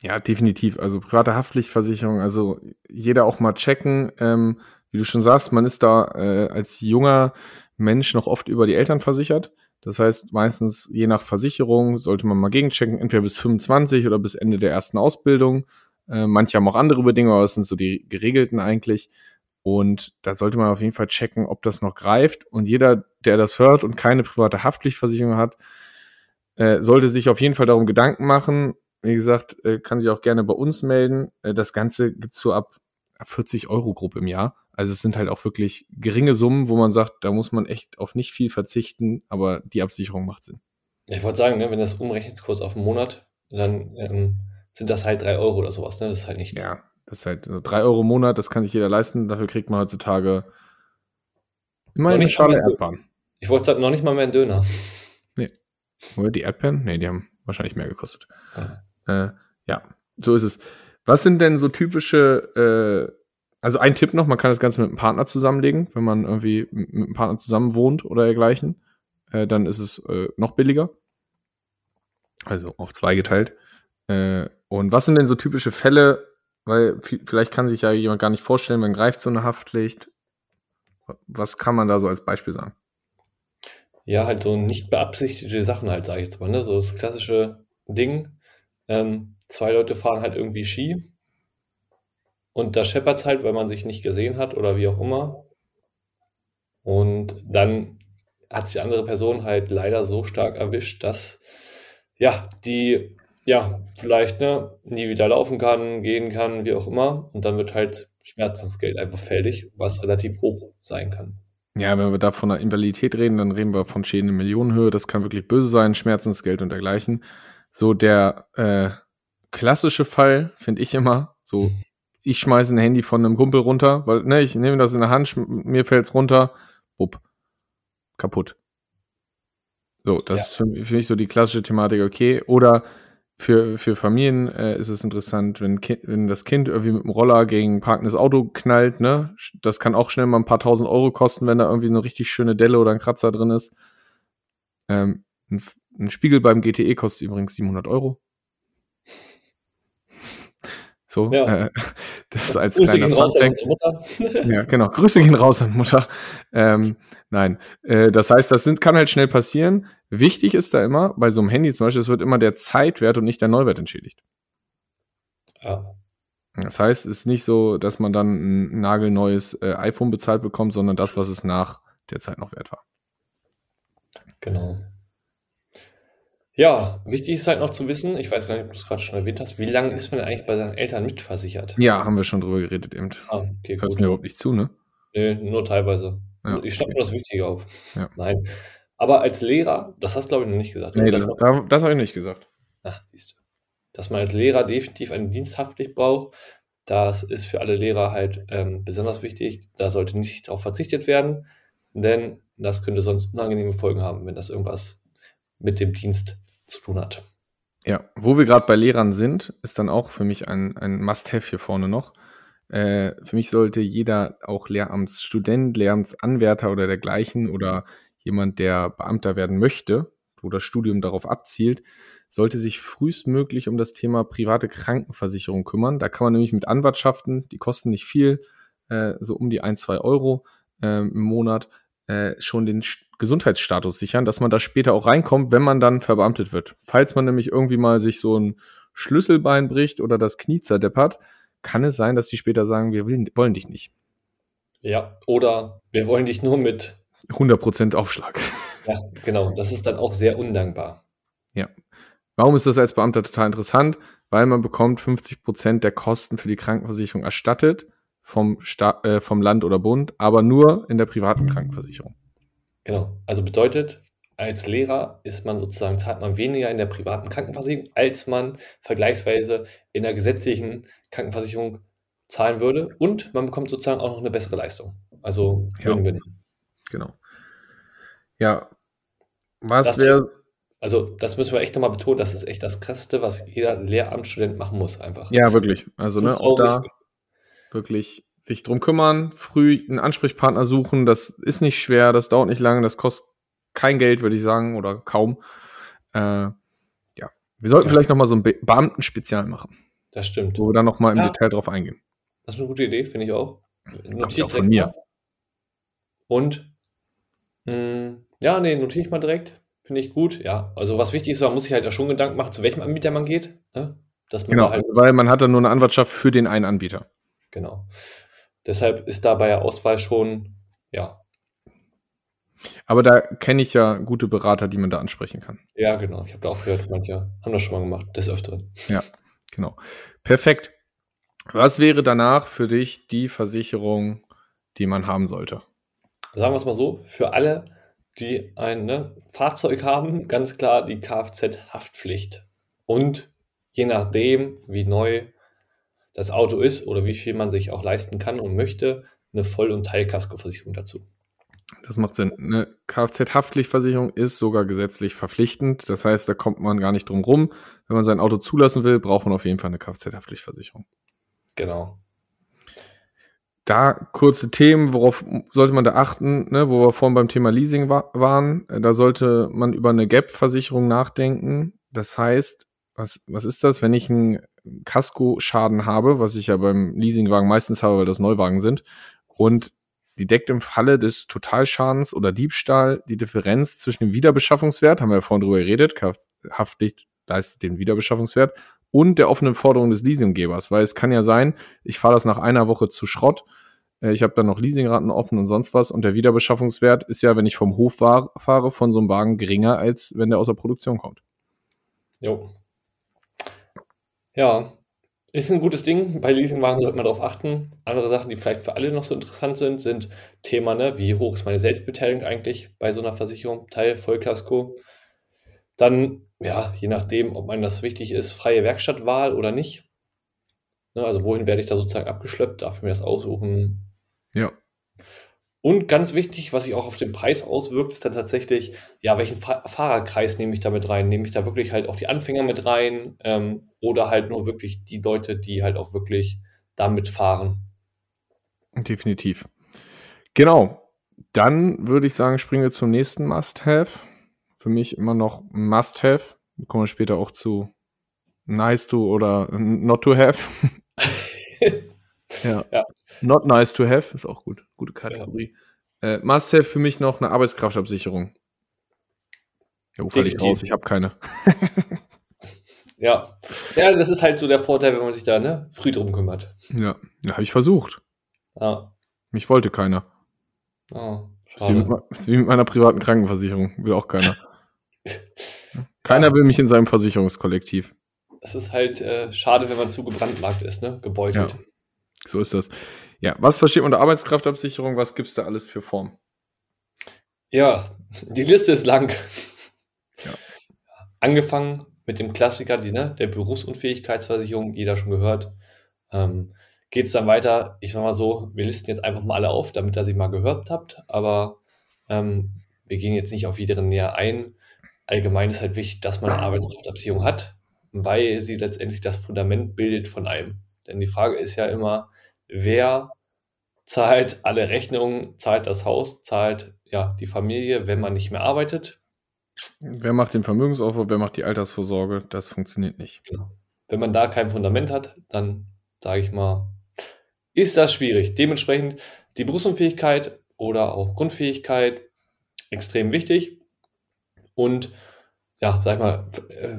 Ja, definitiv. Also private Haftpflichtversicherung, also jeder auch mal checken. Ähm, wie du schon sagst, man ist da äh, als junger Mensch noch oft über die Eltern versichert. Das heißt, meistens je nach Versicherung sollte man mal gegenchecken, entweder bis 25 oder bis Ende der ersten Ausbildung. Äh, manche haben auch andere Bedingungen, aber das sind so die geregelten eigentlich. Und da sollte man auf jeden Fall checken, ob das noch greift. Und jeder, der das hört und keine private Haftpflichtversicherung hat, äh, sollte sich auf jeden Fall darum Gedanken machen. Wie gesagt, äh, kann sich auch gerne bei uns melden. Äh, das Ganze gibt's so ab 40 Euro Gruppe im Jahr. Also es sind halt auch wirklich geringe Summen, wo man sagt, da muss man echt auf nicht viel verzichten, aber die Absicherung macht Sinn. Ich wollte sagen, ne, wenn das umrechnet kurz auf einen Monat, dann ähm, sind das halt drei Euro oder sowas. Ne? Das ist halt nichts. Ja, das ist halt drei Euro im Monat, das kann sich jeder leisten. Dafür kriegt man heutzutage immer eine Schale Erdbeeren. Ich wollte sagen, noch nicht mal mehr einen Döner. Nee. Oder die Erdbeeren? Nee, die haben wahrscheinlich mehr gekostet. Ja, äh, ja so ist es. Was sind denn so typische äh, also ein Tipp noch, man kann das Ganze mit einem Partner zusammenlegen, wenn man irgendwie mit einem Partner zusammen wohnt oder dergleichen. Äh, dann ist es äh, noch billiger. Also auf zwei geteilt. Äh, und was sind denn so typische Fälle? Weil vielleicht kann sich ja jemand gar nicht vorstellen, man greift so eine Haftpflicht. Was kann man da so als Beispiel sagen? Ja, halt so nicht beabsichtigte Sachen halt, sage ich jetzt mal. Ne? So das klassische Ding. Ähm, zwei Leute fahren halt irgendwie Ski und da scheppert es halt, weil man sich nicht gesehen hat oder wie auch immer. Und dann hat es die andere Person halt leider so stark erwischt, dass ja, die ja vielleicht ne, nie wieder laufen kann, gehen kann, wie auch immer. Und dann wird halt Schmerzensgeld einfach fällig, was relativ hoch sein kann. Ja, wenn wir da von einer Invalidität reden, dann reden wir von Schäden in Millionenhöhe. Das kann wirklich böse sein, Schmerzensgeld und dergleichen. So der äh, klassische Fall, finde ich immer, so ich schmeiße ein Handy von einem Kumpel runter, weil, ne, ich nehme das in der Hand, mir fällt's runter, bupp, kaputt. So, das ja. ist für, für, mich so die klassische Thematik, okay. Oder für, für Familien äh, ist es interessant, wenn, wenn das Kind irgendwie mit dem Roller gegen ein parkendes Auto knallt, ne? Das kann auch schnell mal ein paar tausend Euro kosten, wenn da irgendwie eine richtig schöne Delle oder ein Kratzer drin ist. Ähm, ein, ein Spiegel beim GTE kostet übrigens 700 Euro. So, ja. äh, das als Grüße kleiner Funfact. ja, genau. Grüße gehen raus an Mutter. Ähm, nein, äh, das heißt, das sind, kann halt schnell passieren. Wichtig ist da immer, bei so einem Handy zum Beispiel, es wird immer der Zeitwert und nicht der Neuwert entschädigt. Ja. Das heißt, es ist nicht so, dass man dann ein nagelneues äh, iPhone bezahlt bekommt, sondern das, was es nach der Zeit noch wert war. Genau. Ja, wichtig ist halt noch zu wissen, ich weiß gar nicht, ob du es gerade schon erwähnt hast, wie lange ist man eigentlich bei seinen Eltern mitversichert? Ja, haben wir schon drüber geredet eben. Ah, okay, Hörst mir überhaupt nicht zu, ne? Nee, nur teilweise. Ja, ich schreibe okay. mir das Wichtige auf. Ja. Nein. Aber als Lehrer, das hast du glaube ich noch nicht gesagt. Nee, das, das, das habe ich nicht gesagt. Ach, siehst du. Dass man als Lehrer definitiv eine Diensthaftpflicht braucht, das ist für alle Lehrer halt ähm, besonders wichtig. Da sollte nicht darauf verzichtet werden, denn das könnte sonst unangenehme Folgen haben, wenn das irgendwas mit dem Dienst zu tun hat. Ja, wo wir gerade bei Lehrern sind, ist dann auch für mich ein, ein Must-Have hier vorne noch. Äh, für mich sollte jeder, auch Lehramtsstudent, Lehramtsanwärter oder dergleichen oder jemand, der Beamter werden möchte, wo das Studium darauf abzielt, sollte sich frühestmöglich um das Thema private Krankenversicherung kümmern. Da kann man nämlich mit Anwartschaften, die kosten nicht viel, äh, so um die ein, zwei Euro äh, im Monat, äh, schon den Gesundheitsstatus sichern, dass man da später auch reinkommt, wenn man dann verbeamtet wird. Falls man nämlich irgendwie mal sich so ein Schlüsselbein bricht oder das Knie zerdeppert, kann es sein, dass die später sagen, wir wollen dich nicht. Ja, oder wir wollen dich nur mit 100% Aufschlag. Ja, genau. Das ist dann auch sehr undankbar. Ja. Warum ist das als Beamter total interessant? Weil man bekommt 50% der Kosten für die Krankenversicherung erstattet vom, Sta äh, vom Land oder Bund, aber nur in der privaten Krankenversicherung. Genau. Also bedeutet, als Lehrer ist man sozusagen, zahlt man weniger in der privaten Krankenversicherung, als man vergleichsweise in der gesetzlichen Krankenversicherung zahlen würde. Und man bekommt sozusagen auch noch eine bessere Leistung. Also ja. Genau. Ja. Was wäre. Also, das müssen wir echt nochmal betonen, das ist echt das Krasseste, was jeder Lehramtsstudent machen muss, einfach. Ja, wirklich. Also, ne, auch da wirklich sich drum kümmern, früh einen Ansprechpartner suchen. Das ist nicht schwer, das dauert nicht lange, das kostet kein Geld, würde ich sagen, oder kaum. Äh, ja, wir sollten ja. vielleicht noch mal so ein Be Beamten-Spezial machen. Das stimmt. Wo wir dann noch mal im ja. Detail drauf eingehen. Das ist eine gute Idee, finde ich auch. Kommt auch von mir. Mal. Und mh, hm, ja, nee, notiere ich mal direkt. Finde ich gut. Ja, also was wichtig ist, man muss sich halt auch schon Gedanken machen, zu welchem Anbieter man geht. Ne? Dass man genau, halt weil man hat dann nur eine Anwartschaft für den einen Anbieter. Genau. Deshalb ist da bei der Auswahl schon, ja. Aber da kenne ich ja gute Berater, die man da ansprechen kann. Ja, genau. Ich habe da auch gehört, manche haben das schon mal gemacht, des Öfteren. Ja, genau. Perfekt. Was wäre danach für dich die Versicherung, die man haben sollte? Sagen wir es mal so, für alle, die ein ne, Fahrzeug haben, ganz klar die Kfz-Haftpflicht. Und je nachdem, wie neu das Auto ist oder wie viel man sich auch leisten kann und möchte, eine Voll- und Teilkaskoversicherung dazu. Das macht Sinn. Eine Kfz-Haftpflichtversicherung ist sogar gesetzlich verpflichtend. Das heißt, da kommt man gar nicht drum rum. Wenn man sein Auto zulassen will, braucht man auf jeden Fall eine Kfz-Haftpflichtversicherung. Genau. Da kurze Themen, worauf sollte man da achten, ne, wo wir vorhin beim Thema Leasing wa waren. Da sollte man über eine Gap-Versicherung nachdenken. Das heißt, was, was ist das, wenn ich einen Kaskoschaden habe, was ich ja beim Leasingwagen meistens habe, weil das Neuwagen sind, und die deckt im Falle des Totalschadens oder Diebstahl die Differenz zwischen dem Wiederbeschaffungswert, haben wir ja vorhin drüber geredet, Haftpflicht leistet den Wiederbeschaffungswert, und der offenen Forderung des Leasinggebers, weil es kann ja sein, ich fahre das nach einer Woche zu Schrott, äh, ich habe dann noch Leasingraten offen und sonst was und der Wiederbeschaffungswert ist ja, wenn ich vom Hof fahre, von so einem Wagen geringer, als wenn der aus der Produktion kommt. Jo, ja, ist ein gutes Ding. Bei Leasingwagen sollte man darauf achten. Andere Sachen, die vielleicht für alle noch so interessant sind, sind Thema, ne, wie hoch ist meine Selbstbeteiligung eigentlich bei so einer Versicherung, Teil, Vollkasko. Dann, ja, je nachdem, ob man das wichtig ist, freie Werkstattwahl oder nicht. Ne, also wohin werde ich da sozusagen abgeschleppt? Darf ich mir das aussuchen? Ja. Und ganz wichtig, was sich auch auf den Preis auswirkt, ist dann tatsächlich, ja, welchen Fa Fahrerkreis nehme ich da mit rein? Nehme ich da wirklich halt auch die Anfänger mit rein ähm, oder halt nur wirklich die Leute, die halt auch wirklich damit fahren? Definitiv. Genau. Dann würde ich sagen, springen wir zum nächsten Must-Have. Für mich immer noch Must-Have. Kommen wir später auch zu Nice to oder Not to Have. ja. ja. Not nice to have ist auch gut. Gute Kategorie. Ja. Äh, must have für mich noch eine Arbeitskraftabsicherung. Ja, wo ich raus? Ich habe keine. ja. Ja, das ist halt so der Vorteil, wenn man sich da ne, früh drum kümmert. Ja, ja habe ich versucht. Ja. Mich wollte keiner. Oh, ist, wie mit, ist wie mit meiner privaten Krankenversicherung. Will auch keiner. keiner will mich in seinem Versicherungskollektiv. Es ist halt äh, schade, wenn man zu gebrandmarkt ist, ne? Gebeutelt. Ja. So ist das. Ja, was versteht man unter Arbeitskraftabsicherung? Was gibt es da alles für Formen? Ja, die Liste ist lang. Ja. Angefangen mit dem Klassiker, die, ne, der Berufsunfähigkeitsversicherung, jeder schon gehört. Ähm, Geht es dann weiter, ich sag mal so, wir listen jetzt einfach mal alle auf, damit ihr sie mal gehört habt, aber ähm, wir gehen jetzt nicht auf jede näher ein. Allgemein ist halt wichtig, dass man eine Arbeitskraftabsicherung hat, weil sie letztendlich das Fundament bildet von einem. Denn die Frage ist ja immer, wer zahlt alle Rechnungen, zahlt das Haus, zahlt ja die Familie, wenn man nicht mehr arbeitet. Wer macht den Vermögensaufbau, wer macht die Altersvorsorge? Das funktioniert nicht. Genau. Wenn man da kein Fundament hat, dann sage ich mal, ist das schwierig. Dementsprechend die Berufsunfähigkeit oder auch Grundfähigkeit extrem wichtig. Und ja, sag ich mal, äh,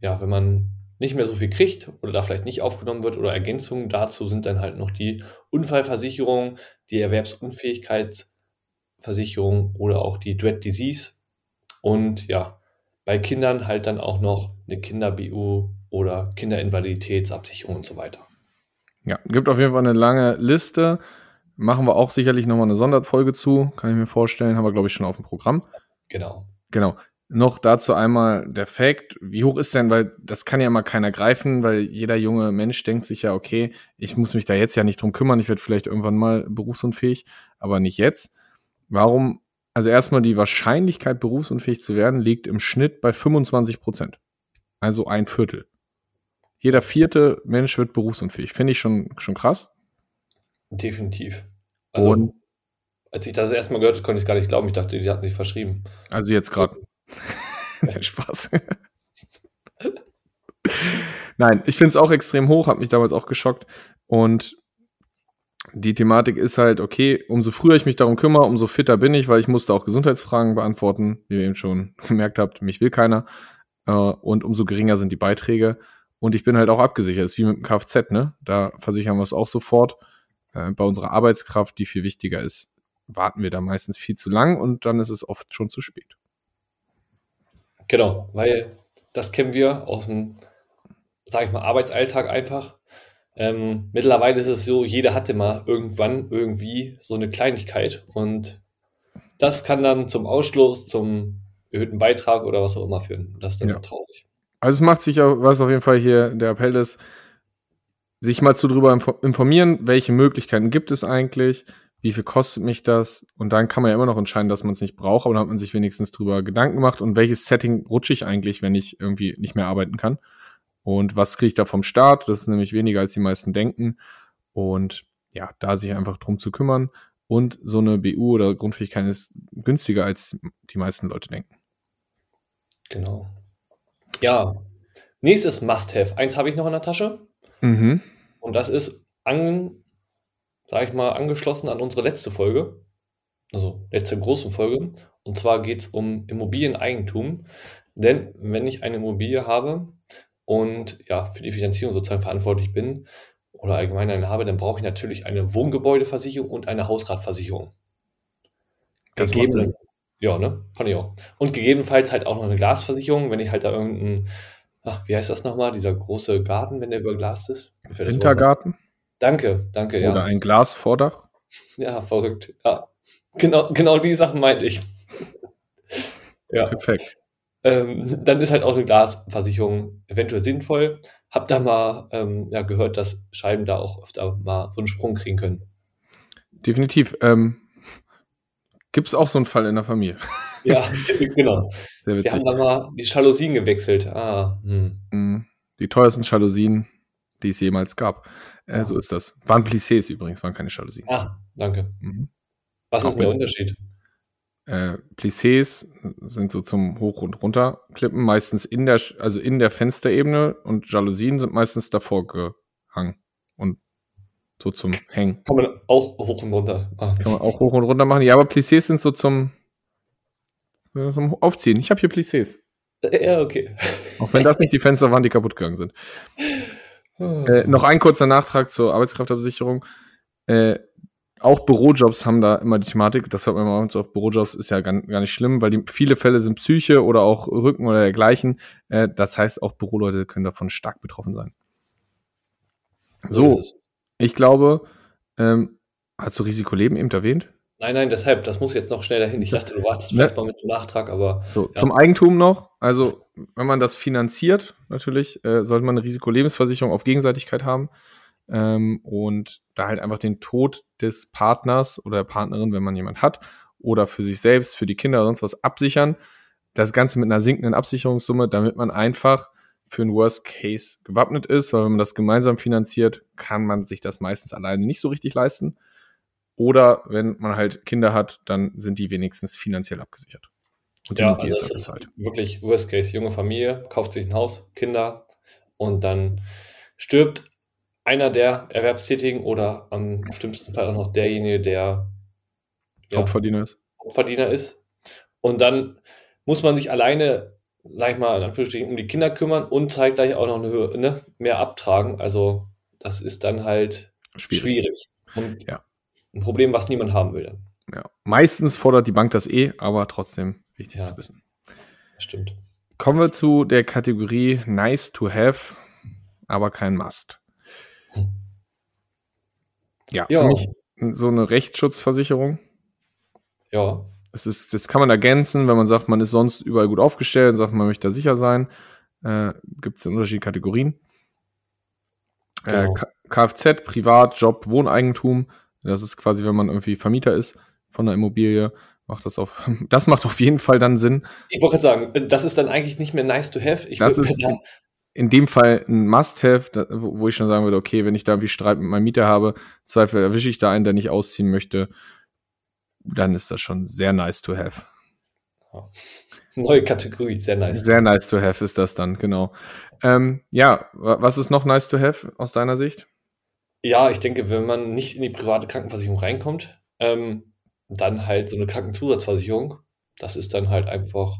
ja, wenn man nicht mehr so viel kriegt oder da vielleicht nicht aufgenommen wird oder Ergänzungen dazu sind dann halt noch die Unfallversicherung, die Erwerbsunfähigkeitsversicherung oder auch die Dread Disease und ja, bei Kindern halt dann auch noch eine Kinder-BU oder Kinderinvaliditätsabsicherung und so weiter. Ja, gibt auf jeden Fall eine lange Liste. Machen wir auch sicherlich nochmal eine Sonderfolge zu, kann ich mir vorstellen. Haben wir, glaube ich, schon auf dem Programm. Genau. Genau. Noch dazu einmal der Fact, wie hoch ist denn, weil das kann ja immer keiner greifen, weil jeder junge Mensch denkt sich ja, okay, ich muss mich da jetzt ja nicht drum kümmern, ich werde vielleicht irgendwann mal berufsunfähig, aber nicht jetzt. Warum? Also erstmal die Wahrscheinlichkeit, berufsunfähig zu werden, liegt im Schnitt bei 25 Prozent. Also ein Viertel. Jeder vierte Mensch wird berufsunfähig. Finde ich schon, schon krass. Definitiv. Also, Und, als ich das erstmal gehört habe, konnte ich es gar nicht glauben. Ich dachte, die hatten sich verschrieben. Also jetzt gerade. Spaß. Nein, ich finde es auch extrem hoch, hat mich damals auch geschockt. Und die Thematik ist halt, okay, umso früher ich mich darum kümmere, umso fitter bin ich, weil ich musste auch Gesundheitsfragen beantworten, wie ihr eben schon gemerkt habt, mich will keiner. Äh, und umso geringer sind die Beiträge. Und ich bin halt auch abgesichert. Das ist wie mit dem Kfz, ne? Da versichern wir es auch sofort. Äh, bei unserer Arbeitskraft, die viel wichtiger ist, warten wir da meistens viel zu lang und dann ist es oft schon zu spät. Genau, weil das kennen wir aus dem, sag ich mal, Arbeitsalltag einfach. Ähm, mittlerweile ist es so, jeder hatte mal irgendwann irgendwie so eine Kleinigkeit und das kann dann zum Ausschluss, zum erhöhten Beitrag oder was auch immer führen. Das ist dann ja. traurig. Also es macht sich auch, was auf jeden Fall hier der Appell ist, sich mal zu drüber informieren, welche Möglichkeiten gibt es eigentlich, wie viel kostet mich das? Und dann kann man ja immer noch entscheiden, dass man es nicht braucht, aber dann hat man sich wenigstens drüber Gedanken gemacht und welches Setting rutsche ich eigentlich, wenn ich irgendwie nicht mehr arbeiten kann? Und was kriege ich da vom Staat? Das ist nämlich weniger, als die meisten denken. Und ja, da sich einfach drum zu kümmern. Und so eine BU oder Grundfähigkeit ist günstiger, als die meisten Leute denken. Genau. Ja. Nächstes Must-Have. Eins habe ich noch in der Tasche. Mhm. Und das ist an, sage ich mal, angeschlossen an unsere letzte Folge, also letzte große Folge. Und zwar geht es um Immobilieneigentum. Denn wenn ich eine Immobilie habe und ja, für die Finanzierung sozusagen verantwortlich bin oder allgemein eine habe, dann brauche ich natürlich eine Wohngebäudeversicherung und eine Hausratversicherung. Das Gegeben, ja, ne? Fand ich auch. Und gegebenenfalls halt auch noch eine Glasversicherung, wenn ich halt da irgendein, ach, wie heißt das nochmal, dieser große Garten, wenn der überglast ist? Wintergarten? Danke, danke, ja. Oder ein Glasvordach? Ja, verrückt. Ja, genau, genau die Sachen meinte ich. ja. Perfekt. Ähm, dann ist halt auch eine Glasversicherung eventuell sinnvoll. Hab da mal ähm, ja, gehört, dass Scheiben da auch öfter mal so einen Sprung kriegen können. Definitiv. Ähm, Gibt es auch so einen Fall in der Familie? Ja, genau. Sehr Wir haben witzig. da mal die Jalousien gewechselt. Ah, hm. Mhm. Die teuersten Jalousien, die es jemals gab. Äh, Ja. So ist das. Waren Plissés übrigens, waren keine Jalousien. Ah, danke. Mhm. Was Auch ist der Unterschied? Äh, Plissés sind so zum Hoch- und Runterklippen, meistens in der, also in der Fensterebene und Jalousien sind meistens davor gehangen und so zum Hängen. Kann man auch hoch und runter. Ah. Kann man auch hoch und runter machen. Ja, aber Plissés sind so zum, äh, zum Aufziehen. Ich habe hier Plissés. Ja, okay. Auch wenn das nicht die Fenster waren, die kaputt gegangen sind. Äh, noch ein kurzer Nachtrag zur Arbeitskraftabsicherung. Äh, auch Bürojobs haben da immer die Thematik, das hört man mal uns auf Bürojobs, ist ja gar, gar nicht schlimm, weil die viele Fälle sind Psyche oder auch Rücken oder dergleichen. Äh, das heißt, auch Büroleute können davon stark betroffen sein. So, ich glaube, ähm, hast du Risikoleben eben erwähnt? Nein, nein, deshalb, das muss jetzt noch schnell dahin. Ich dachte, du wartest Ne? vielleicht mal mit dem Nachtrag, aber So, Ja. zum Eigentum noch. Also, wenn man das finanziert, natürlich, äh, sollte man eine Risikolebensversicherung auf Gegenseitigkeit haben. Ähm, und da halt einfach den Tod des Partners oder der Partnerin, wenn man jemand hat, oder für sich selbst, für die Kinder oder sonst was absichern. Das Ganze mit einer sinkenden Absicherungssumme, damit man einfach für einen Worst Case gewappnet ist, weil wenn man das gemeinsam finanziert, kann man sich das meistens alleine nicht so richtig leisten. Oder wenn man halt Kinder hat, dann sind die wenigstens finanziell abgesichert. Und die ja, Immobilie also ist abbezahlt. wirklich Worst Case. Junge Familie, kauft sich ein Haus, Kinder und dann stirbt einer der Erwerbstätigen oder am schlimmsten Fall auch noch derjenige, der ja, Hauptverdiener ist. Hauptverdiener ist. Und dann muss man sich alleine, sag ich mal, in Anführungsstrichen, um die Kinder kümmern und zeitgleich auch noch eine Höhe, ne, mehr abtragen. Also das ist dann halt schwierig. Und Ja. Ein Problem, was niemand haben will. Ja. Meistens fordert die Bank das eh, aber trotzdem wichtig Ja. zu wissen. Stimmt. Kommen wir zu der Kategorie Nice to have, aber kein Must. Hm. Ja, Ja. für mich so eine Rechtsschutzversicherung. Ja. Das, ist, das kann man ergänzen, wenn man sagt, man ist sonst überall gut aufgestellt und sagt, man möchte da sicher sein. Äh, Gibt es in unterschiedlichen Kategorien. Äh, Genau. K- Kfz, Privat, Job, Wohneigentum. Das ist quasi, wenn man irgendwie Vermieter ist von einer Immobilie, macht das auf, das macht auf jeden Fall dann Sinn. Ich wollte gerade sagen, das ist dann eigentlich nicht mehr nice to have. Ich Das würde ist sagen, in dem Fall ein Must-Have, wo ich schon sagen würde, okay, wenn ich da irgendwie Streit mit meinem Mieter habe, Zweifel erwische ich da einen, der nicht ausziehen möchte, dann ist das schon sehr nice to have. neue Kategorie, sehr nice. Sehr nice to have ist das dann, genau. Ähm, ja, wa- was ist noch nice to have aus deiner Sicht? Ja, ich denke, wenn man nicht in die private Krankenversicherung reinkommt, ähm, dann halt so eine Krankenzusatzversicherung. Das ist dann halt einfach,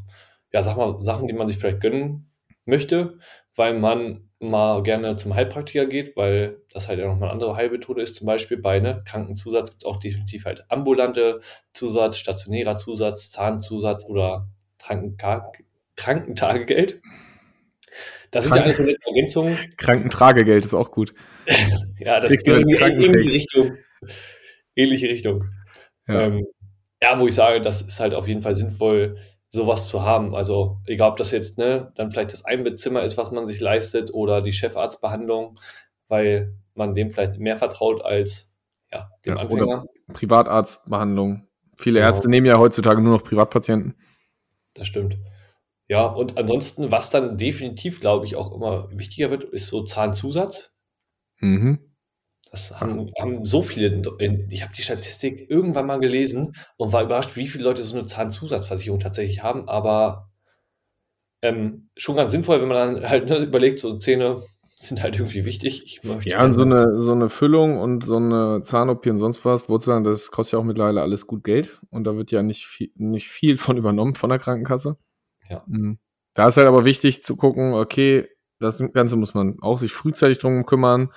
ja, sag mal, Sachen, die man sich vielleicht gönnen möchte, weil man mal gerne zum Heilpraktiker geht, weil das halt ja nochmal eine andere Heilmethode ist. Zum Beispiel bei ne, Krankenzusatz gibt es auch definitiv halt ambulante Zusatz, stationärer Zusatz, Zahnzusatz oder Krankenka Krankentagegeld. Das sind ja Kranken- alles so nette Ergänzungen. Krankentragegeld ist auch gut. Ja, das einen in ähnliche. Richtung. Ähnliche Richtung. Ja. Ähm, ja, wo ich sage, das ist halt auf jeden Fall sinnvoll, sowas zu haben. Also, egal ob das jetzt, ne, dann vielleicht das Einbettzimmer ist, was man sich leistet, oder die Chefarztbehandlung, weil man dem vielleicht mehr vertraut als ja, dem Ja, Anfänger. Privatarztbehandlung. Viele Genau. Ärzte nehmen ja heutzutage nur noch Privatpatienten. Das stimmt. Ja, und ansonsten, was dann definitiv, glaube ich, auch immer wichtiger wird, ist so Zahnzusatz. Mhm. Das haben, haben so viele, ich habe die Statistik irgendwann mal gelesen und war überrascht, wie viele Leute so eine Zahnzusatzversicherung tatsächlich haben, aber ähm, schon ganz sinnvoll, wenn man dann halt ne, überlegt, so Zähne sind halt irgendwie wichtig. Ja, und so eine, so eine Füllung und so eine Zahn-OP und sonst was, Wurzeln, das kostet ja auch mittlerweile alles gut Geld und da wird ja nicht viel, nicht viel von übernommen von der Krankenkasse. Ja. Mhm. Da ist halt aber wichtig zu gucken, okay, das Ganze muss man auch sich frühzeitig drum kümmern,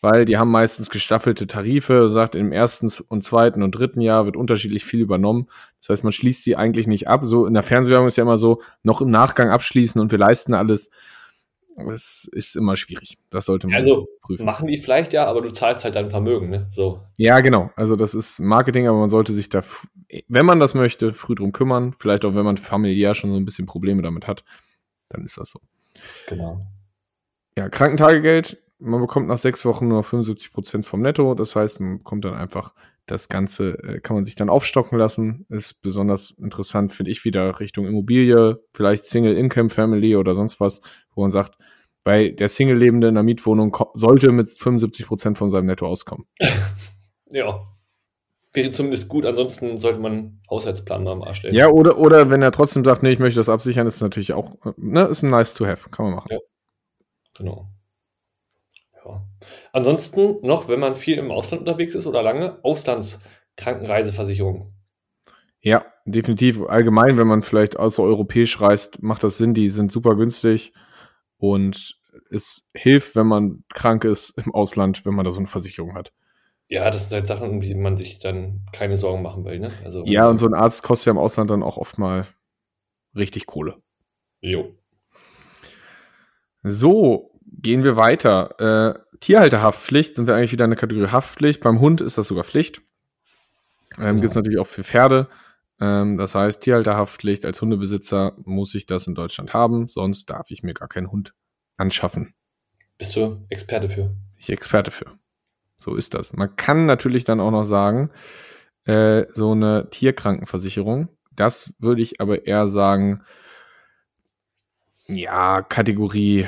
weil die haben meistens gestaffelte Tarife, sagt im ersten und zweiten und dritten Jahr wird unterschiedlich viel übernommen. Das heißt, man schließt die eigentlich nicht ab. So in der Fernsehwerbung ist ja immer so, noch im Nachgang abschließen und wir leisten alles. Das ist immer schwierig. Das sollte man Also prüfen. machen die vielleicht ja, aber du zahlst halt dein Vermögen, ne? So. Ja, genau. Also das ist Marketing, aber man sollte sich da, wenn man das möchte, früh drum kümmern. Vielleicht auch, wenn man familiär schon so ein bisschen Probleme damit hat, dann ist das so. Genau. Ja, Krankentagegeld. Man bekommt nach sechs Wochen nur 75 Prozent vom Netto. Das heißt, man bekommt dann einfach Das Ganze äh, kann man sich dann aufstocken lassen. Ist besonders interessant, finde ich, wieder Richtung Immobilie, vielleicht Single-Income-Family oder sonst was, wo man sagt, weil der Single-Lebende in einer Mietwohnung sollte mit 75 Prozent von seinem Netto auskommen. ja. Wäre zumindest gut, ansonsten sollte man einen Haushaltsplan mal erstellen. Ja, oder, oder wenn er trotzdem sagt, nee, ich möchte das absichern, ist natürlich auch, ne, ist ein nice to have, kann man machen. Ja. Genau. Ja. Ansonsten noch, wenn man viel im Ausland unterwegs ist oder lange, Auslandskrankenreiseversicherung. Ja, definitiv. Allgemein, wenn man vielleicht außereuropäisch reist, macht das Sinn. Die sind super günstig und es hilft, wenn man krank ist im Ausland, wenn man da so eine Versicherung hat. Ja, das sind halt Sachen, um die man sich dann keine Sorgen machen will. Ne? Also, ja, und so ein Arzt kostet ja im Ausland dann auch oft mal richtig Kohle. Jo. So, gehen wir weiter. Äh, Tierhalterhaftpflicht sind wir eigentlich wieder eine Kategorie Haftpflicht. Beim Hund ist das sogar Pflicht. Ähm, ja. Gibt es natürlich auch für Pferde. Ähm, das heißt, Tierhalterhaftpflicht als Hundebesitzer muss ich das in Deutschland haben, sonst darf ich mir gar keinen Hund anschaffen. Bist du Experte für? Ich Experte für. So ist das. Man kann natürlich dann auch noch sagen, äh, so eine Tierkrankenversicherung, das würde ich aber eher sagen, ja, Kategorie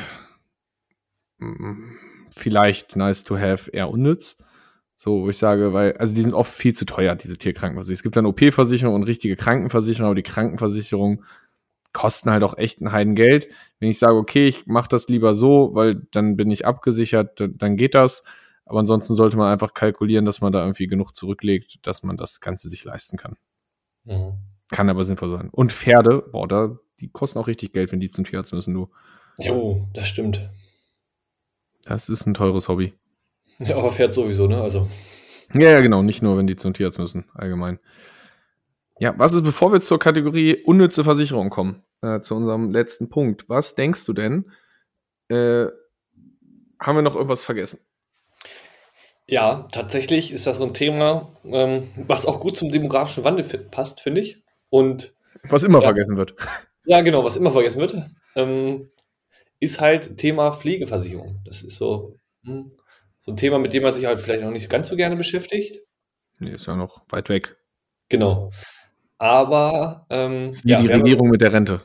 mm, vielleicht nice to have, eher unnütz. So, wo ich sage, weil, also die sind oft viel zu teuer, diese Tierkrankenversicherung. Es gibt dann OP-Versicherung und richtige Krankenversicherung, aber die Krankenversicherung kosten halt auch echt ein Heidengeld. Wenn ich sage, okay, ich mache das lieber so, weil dann bin ich abgesichert, dann geht das. Aber ansonsten sollte man einfach kalkulieren, dass man da irgendwie genug zurücklegt, dass man das Ganze sich leisten kann. Mhm. Kann aber sinnvoll sein. Und Pferde, boah, da, die kosten auch richtig Geld, wenn die zum Tierarzt müssen, du. Jo, das stimmt. Das ist ein teures Hobby. Ja, aber Pferd sowieso, ne? Also. Ja, ja, genau. Nicht nur, wenn die zum Tierarzt müssen, allgemein. Ja, was ist, bevor wir zur Kategorie unnütze Versicherung kommen, äh, zu unserem letzten Punkt. Was denkst du denn? Äh, haben wir noch irgendwas vergessen? Ja, tatsächlich ist das so ein Thema, ähm, was auch gut zum demografischen Wandel passt, finde ich. Und was immer ja, vergessen wird. Ja, genau, was immer vergessen wird, ähm, ist halt Thema Pflegeversicherung. Das ist so, hm, so ein Thema, mit dem man sich halt vielleicht auch nicht ganz so gerne beschäftigt. Nee, ist ja noch weit weg. Genau. Aber ähm, ist wie ja, die Regierung mit der Rente.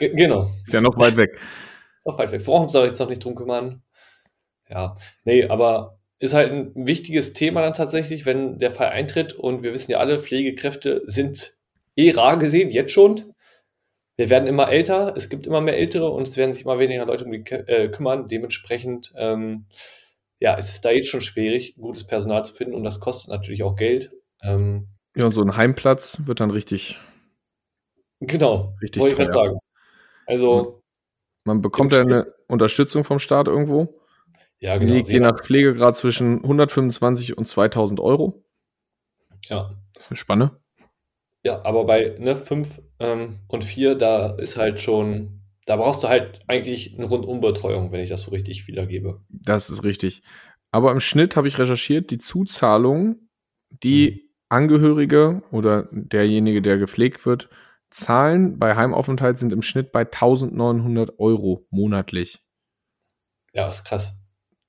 Genau. Ist ja noch weit weg. ist auch weit weg. Brauchen uns da jetzt noch nicht drum kümmern. Ja, nee, aber ist halt ein wichtiges Thema dann tatsächlich, wenn der Fall eintritt. Und wir wissen ja alle, Pflegekräfte sind eh rar gesehen, jetzt schon. Wir werden immer älter, es gibt immer mehr Ältere und es werden sich immer weniger Leute um die äh, kümmern. Dementsprechend ähm, ja, es ist da jetzt schon schwierig, gutes Personal zu finden und das kostet natürlich auch Geld. Ähm, ja, und so ein Heimplatz wird dann richtig. Genau, richtig wollte ich gerade sagen. Also. Man bekommt ja eine Unterstützung vom Staat irgendwo. Ja, genau. Liegt je nach Pflegegrad zwischen 125 und 2000 Euro. Ja. Das ist eine Spanne. Ja, aber bei ne, 5 ähm, und 4, da ist halt schon, da brauchst du halt eigentlich eine Rundumbetreuung, wenn ich das so richtig wiedergebe. Das ist richtig. Aber im Schnitt habe ich recherchiert, die Zuzahlung, die mhm. Angehörige oder derjenige, der gepflegt wird, zahlen bei Heimaufenthalt sind im Schnitt bei 1900 Euro monatlich. Ja, ist krass.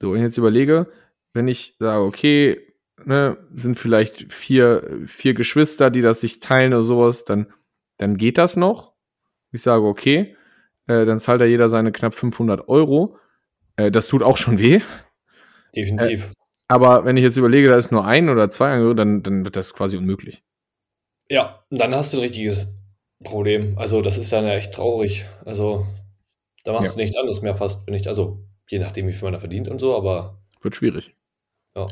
So, wenn ich jetzt überlege, wenn ich sage, okay, ne, sind vielleicht vier, vier Geschwister, die das sich teilen oder sowas, dann, dann geht das noch. Ich sage, okay, äh, dann zahlt da jeder seine knapp 500 Euro. Äh, das tut auch schon weh. Definitiv. Äh, aber wenn ich jetzt überlege, da ist nur ein oder zwei Angehörige, dann, dann wird das quasi unmöglich. Ja, dann hast du ein richtiges Problem. Also, das ist dann ja echt traurig. Also, da machst ja. du nichts anderes mehr fast, wenn ich, also, je nachdem, wie viel man da verdient und so, aber. Wird schwierig. Ja.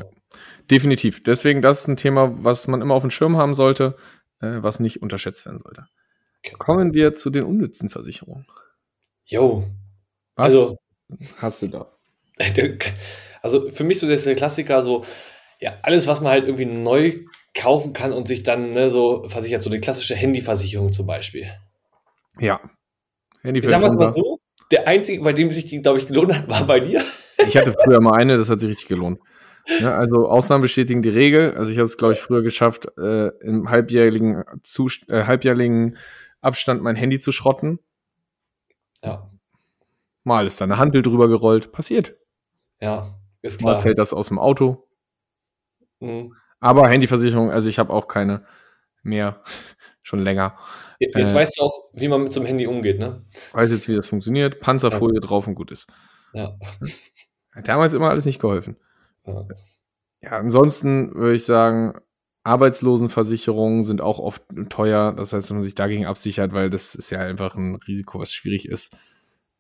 Definitiv. Deswegen, das ist ein Thema, was man immer auf dem Schirm haben sollte, äh, was nicht unterschätzt werden sollte. Okay. Kommen wir zu den unnützen Versicherungen. Jo. Was also, hast du da? Also für mich so der Klassiker, so, ja, alles, was man halt irgendwie neu kaufen kann und sich dann ne, so versichert, so eine klassische Handyversicherung zum Beispiel. Ja. Handyversicherung. Sagen wir es mal so, der einzige, bei dem sich die, glaube ich, gelohnt hat, war bei dir. Ich hatte früher mal eine, das hat sich richtig gelohnt. Ja, also Ausnahmen bestätigen die Regel. Also ich habe es, glaube ich, früher geschafft, äh, im halbjährigen, Zust äh, halbjährigen Abstand mein Handy zu schrotten. Ja. Mal ist da eine Handel drüber gerollt. Passiert. Ja, ist klar. Mal fällt das aus dem Auto. Mhm. Aber Handyversicherung, also ich habe auch keine mehr, schon länger. Jetzt äh, weißt du auch, wie man mit so einem Handy umgeht, ne? Weiß jetzt, wie das funktioniert. Panzerfolie ja. drauf und gut ist. Ja. Hat damals immer alles nicht geholfen. Ja, ja ansonsten würde ich sagen, Arbeitslosenversicherungen sind auch oft teuer. Das heißt, dass man sich dagegen absichert, weil das ist ja einfach ein Risiko, was schwierig ist.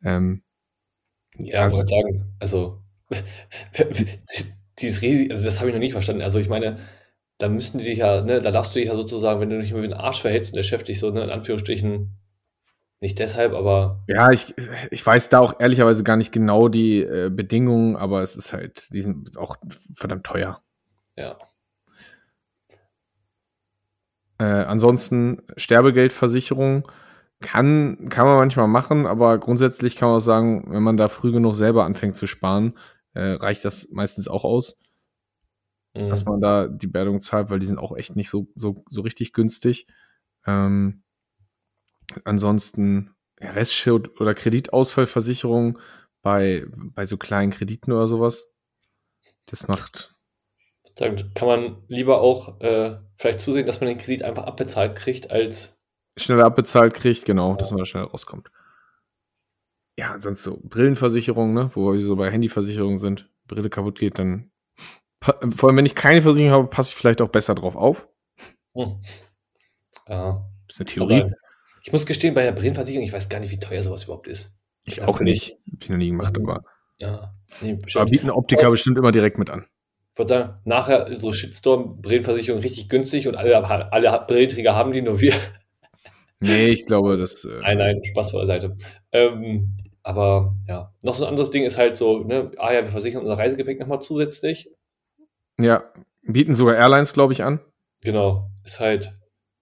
Ähm, ja, ich wollte sagen, also dieses Risiko, also das habe ich noch nicht verstanden. Also ich meine, da müssten die dich ja, ne, da darfst du dich ja sozusagen, wenn du dich wie ein Arsch verhältst und der Chef dich so, ne, in Anführungsstrichen, nicht deshalb, aber. Ja, ich, ich weiß da auch ehrlicherweise gar nicht genau die äh, Bedingungen, aber es ist halt, die sind auch verdammt teuer. Ja. Äh, ansonsten Sterbegeldversicherung kann, kann man manchmal machen, aber grundsätzlich kann man auch sagen, wenn man da früh genug selber anfängt zu sparen, äh, reicht das meistens auch aus, mhm. dass man da die Berdung zahlt, weil die sind auch echt nicht so, so, so richtig günstig. Ähm, ansonsten ja, Restschild oder Kreditausfallversicherung bei, bei so kleinen Krediten oder sowas. Das macht. Dann kann man lieber auch äh, vielleicht zusehen, dass man den Kredit einfach abbezahlt kriegt, als schneller abbezahlt kriegt, genau, dass man da schneller rauskommt. Ja, sonst so Brillenversicherung, ne, wo wir so bei Handyversicherungen sind, Brille kaputt geht, dann vor allem wenn ich keine Versicherung habe, passe ich vielleicht auch besser drauf auf. Hm. Ja. Bisschen Theorie. Aber ich muss gestehen, bei der Brillenversicherung, ich weiß gar nicht, wie teuer sowas überhaupt ist. Ich auch nicht. Hab ich noch nie gemacht, aber. Ja. Nee, aber bieten Optiker bestimmt immer direkt mit an. Ich würde sagen, nachher so Shitstorm, Brillenversicherung richtig günstig und alle, alle Brillenträger haben die, nur wir Nee, ich glaube, das. Äh nein, nein, Spaß beiseite. Ähm, aber ja, noch so ein anderes Ding ist halt so, ne, ah ja, wir versichern unser Reisegepäck nochmal zusätzlich. Ja, bieten sogar Airlines, glaube ich, an. Genau, ist halt,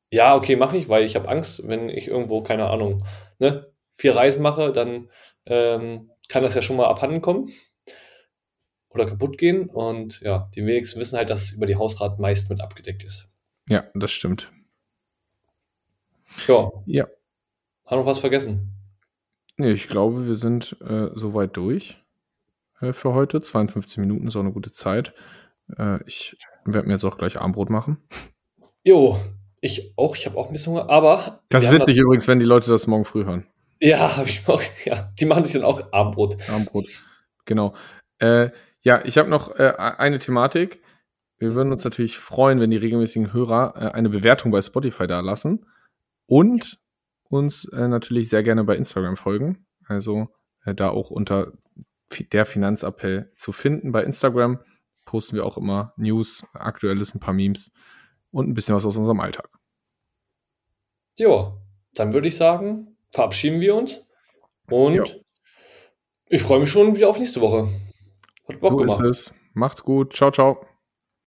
ja, okay, mache ich, weil ich habe Angst, wenn ich irgendwo, keine Ahnung, ne, vier Reisen mache, dann ähm, kann das ja schon mal abhanden kommen oder kaputt gehen. Und ja, die wenigsten wissen halt, dass über die Hausrat meist mit abgedeckt ist. Ja, das stimmt. Ja. Ja. Haben wir was vergessen? Nee, ich glaube, wir sind äh, soweit durch äh, für heute. 52 Minuten ist auch eine gute Zeit. Äh, ich werde mir jetzt auch gleich Armbrot machen. Jo, ich auch. Ich habe auch ein bisschen Hunger, aber. Das ist witzig das übrigens, wenn die Leute das morgen früh hören. Ja, habe ich auch. Ja, die machen sich dann auch Armbrot. Armbrot, genau. Äh, ja, ich habe noch äh, eine Thematik. Wir würden uns natürlich freuen, wenn die regelmäßigen Hörer äh, eine Bewertung bei Spotify da lassen. Und uns äh, natürlich sehr gerne bei Instagram folgen. Also äh, da auch unter der Finanzappell zu finden. Bei Instagram posten wir auch immer News, aktuelles, ein paar Memes und ein bisschen was aus unserem Alltag. Ja, dann würde ich sagen, verabschieden wir uns. Und jo. ich freue mich schon wieder auf nächste Woche. Hat Bock so gemacht. ist es. Macht's gut. Ciao, ciao.